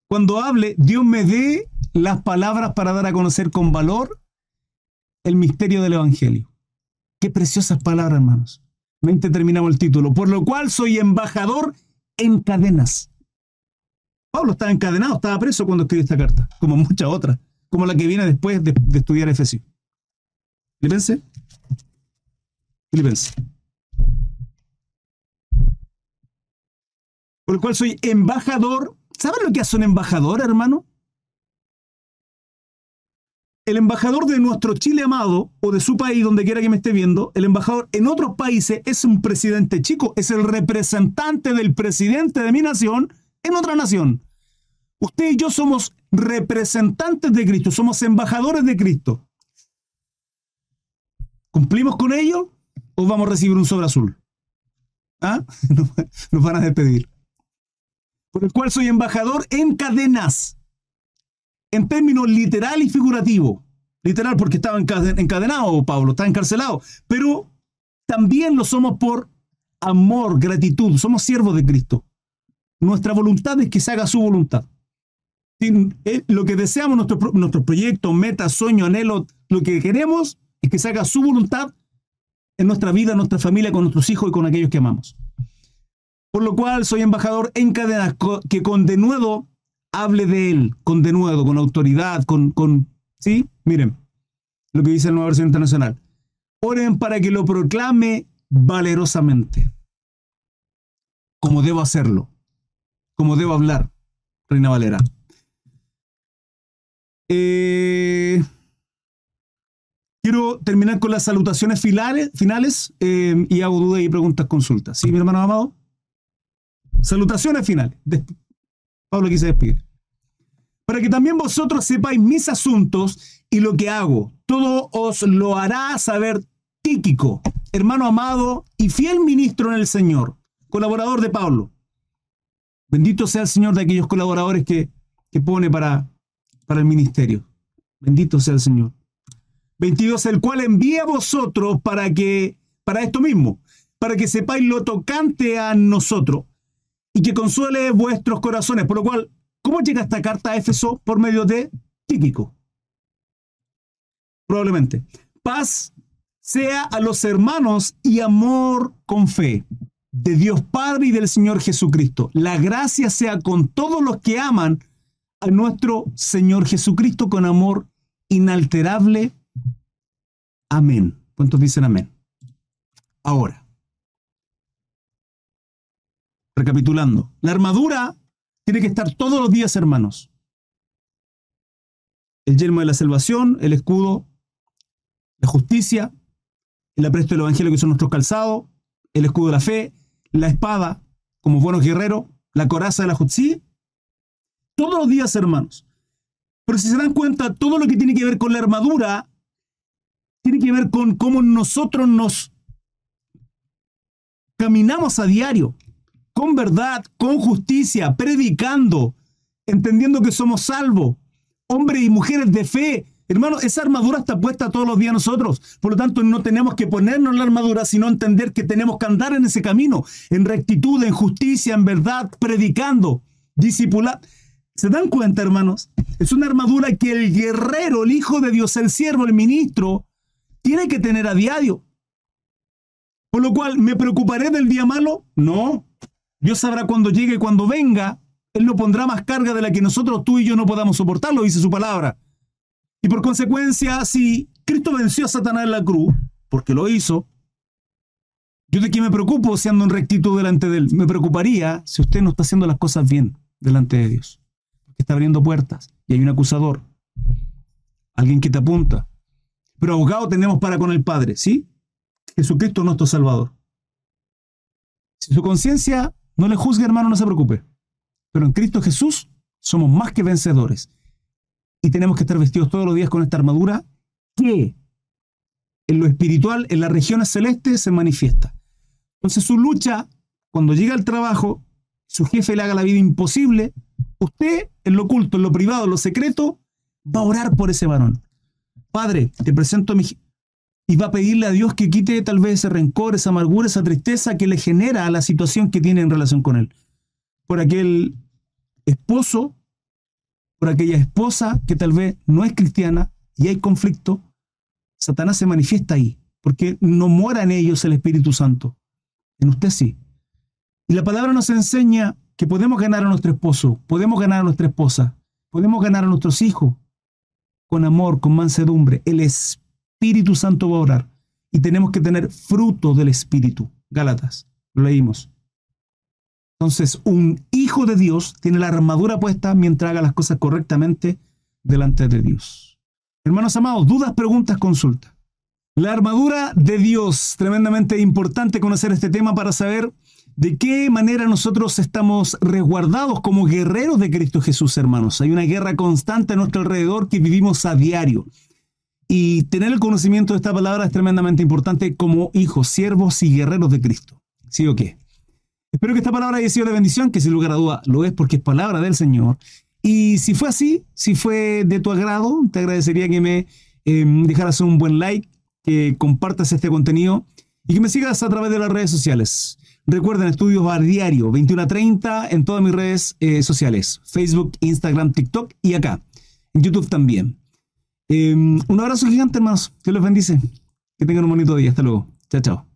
Cuando hable, Dios me dé las palabras para dar a conocer con valor el misterio del Evangelio. Qué preciosas palabras, hermanos. Mente terminamos el título. Por lo cual soy embajador en cadenas. Pablo estaba encadenado, estaba preso cuando escribió esta carta, como muchas otras, como la que viene después de, estudiar Efesios. Filipense. Filipense. Por lo cual soy embajador. ¿Saben lo que hace un embajador, hermano? El embajador de nuestro Chile amado o de su país, donde quiera que me esté viendo, el embajador en otros países es un presidente chico, es el representante del presidente de mi nación en otra nación. Usted y yo somos representantes de Cristo, somos embajadores de Cristo. ¿Cumplimos con ello o vamos a recibir un sobre azul? ¿Ah? Nos van a despedir. Por el cual soy embajador en cadenas en términos literal y figurativo. Literal porque estaba encadenado Pablo, está encarcelado, pero también lo somos por amor, gratitud, somos siervos de Cristo. nuestra voluntad es que se haga su voluntad. Eh, lo que deseamos, nuestros nuestro proyectos, metas, sueños, anhelos, lo que queremos es que se haga su voluntad en nuestra vida, en nuestra familia, con nuestros hijos y con aquellos que amamos. Por lo cual soy embajador en que con denuedo hable de él, con denuedo, con autoridad, con, con... ¿Sí? Miren lo que dice la nueva versión internacional. Oren para que lo proclame valerosamente. Como debo hacerlo. Como debo hablar. Reina Valera. Eh, quiero terminar con las salutaciones finales, eh, y hago dudas y preguntas, consultas. ¿Sí, mi hermano amado? Salutaciones finales. Pablo aquí se despide. Para que también vosotros sepáis mis asuntos y lo que hago. Todo os lo hará saber Tíquico, hermano amado y fiel ministro en el Señor, colaborador de Pablo. Bendito sea el Señor de aquellos colaboradores que, que pone para, para el ministerio. Bendito sea el Señor. 22, el cual envía a vosotros para que, para esto mismo, para que sepáis lo tocante a nosotros y que consuele vuestros corazones. Por lo cual, ¿cómo llega esta carta a Éfeso? Por medio de Tíquico. Probablemente. Paz sea a los hermanos y amor con fe de Dios Padre y del Señor Jesucristo. La gracia sea con todos los que aman a nuestro Señor Jesucristo con amor inalterable. Amén. ¿Cuántos dicen amén? Ahora, recapitulando, la armadura tiene que estar todos los días, hermanos. El yelmo de la salvación, el escudo, la justicia, el apresto del evangelio que son nuestros calzados, el escudo de la fe, la espada como buenos guerreros, la coraza de la justicia, todos los días, hermanos. Pero si se dan cuenta, todo lo que tiene que ver con la armadura tiene que ver con cómo nosotros nos caminamos a diario, con verdad, con justicia, predicando, entendiendo que somos salvos, hombres y mujeres de fe. Hermano, esa armadura está puesta todos los días nosotros. Por lo tanto, no tenemos que ponernos la armadura, sino entender que tenemos que andar en ese camino, en rectitud, en justicia, en verdad, predicando, discipulando. ¿Se dan cuenta, hermanos? Es una armadura que el guerrero, el hijo de Dios, el siervo, el ministro, tiene que tener a diario. Por lo cual, ¿me preocuparé del día malo? No. Dios sabrá cuándo llegue y cuando venga. Él no pondrá más carga de la que nosotros, tú y yo, no podamos soportarlo, dice su palabra. Y por consecuencia, si Cristo venció a Satanás en la cruz, porque lo hizo, yo de qué me preocupo si ando en rectitud delante de Él. Me preocuparía si usted no está haciendo las cosas bien delante de Dios está abriendo puertas y hay un acusador, alguien que te apunta. Pero abogado tenemos para con el Padre, ¿sí? Jesucristo nuestro Salvador. Si su conciencia no le juzga, hermano, no se preocupe. Pero en Cristo Jesús somos más que vencedores. Y tenemos que estar vestidos todos los días con esta armadura que en lo espiritual, en las regiones celestes, se manifiesta. Entonces su lucha, cuando llega al trabajo, su jefe le haga la vida imposible, Usted, en lo oculto, en lo privado, en lo secreto, va a orar por ese varón. Padre, te presento a mi... Y va a pedirle a Dios que quite tal vez ese rencor, esa amargura, esa tristeza que le genera a la situación que tiene en relación con él. Por aquel esposo, por aquella esposa que tal vez no es cristiana y hay conflicto, Satanás se manifiesta ahí, porque no mora en ellos el Espíritu Santo. En usted sí. Y la palabra nos enseña que podemos ganar a nuestro esposo, podemos ganar a nuestra esposa, podemos ganar a nuestros hijos con amor, con mansedumbre. El Espíritu Santo va a orar y tenemos que tener fruto del Espíritu. Gálatas, lo leímos. Entonces, un hijo de Dios tiene la armadura puesta mientras haga las cosas correctamente delante de Dios. Hermanos amados, dudas, preguntas, consultas. La armadura de Dios, tremendamente importante conocer este tema para saber ¿De qué manera nosotros estamos resguardados como guerreros de Cristo Jesús, hermanos? Hay una guerra constante a nuestro alrededor que vivimos a diario. Y tener el conocimiento de esta palabra es tremendamente importante como hijos, siervos y guerreros de Cristo. ¿Sí o qué? Espero que esta palabra haya sido de bendición, que sin lugar a duda lo es porque es palabra del Señor. Y si fue así, si fue de tu agrado, te agradecería que me em, dejaras un buen like, que compartas este contenido y que me sigas a través de las redes sociales. Recuerden, estudios a diario, 21 a 30 en todas mis redes eh, sociales, Facebook, Instagram, TikTok y acá, en YouTube también. Em, un abrazo gigante, hermanos. Que los bendice. Que tengan un bonito día. Hasta luego. Chao, chao.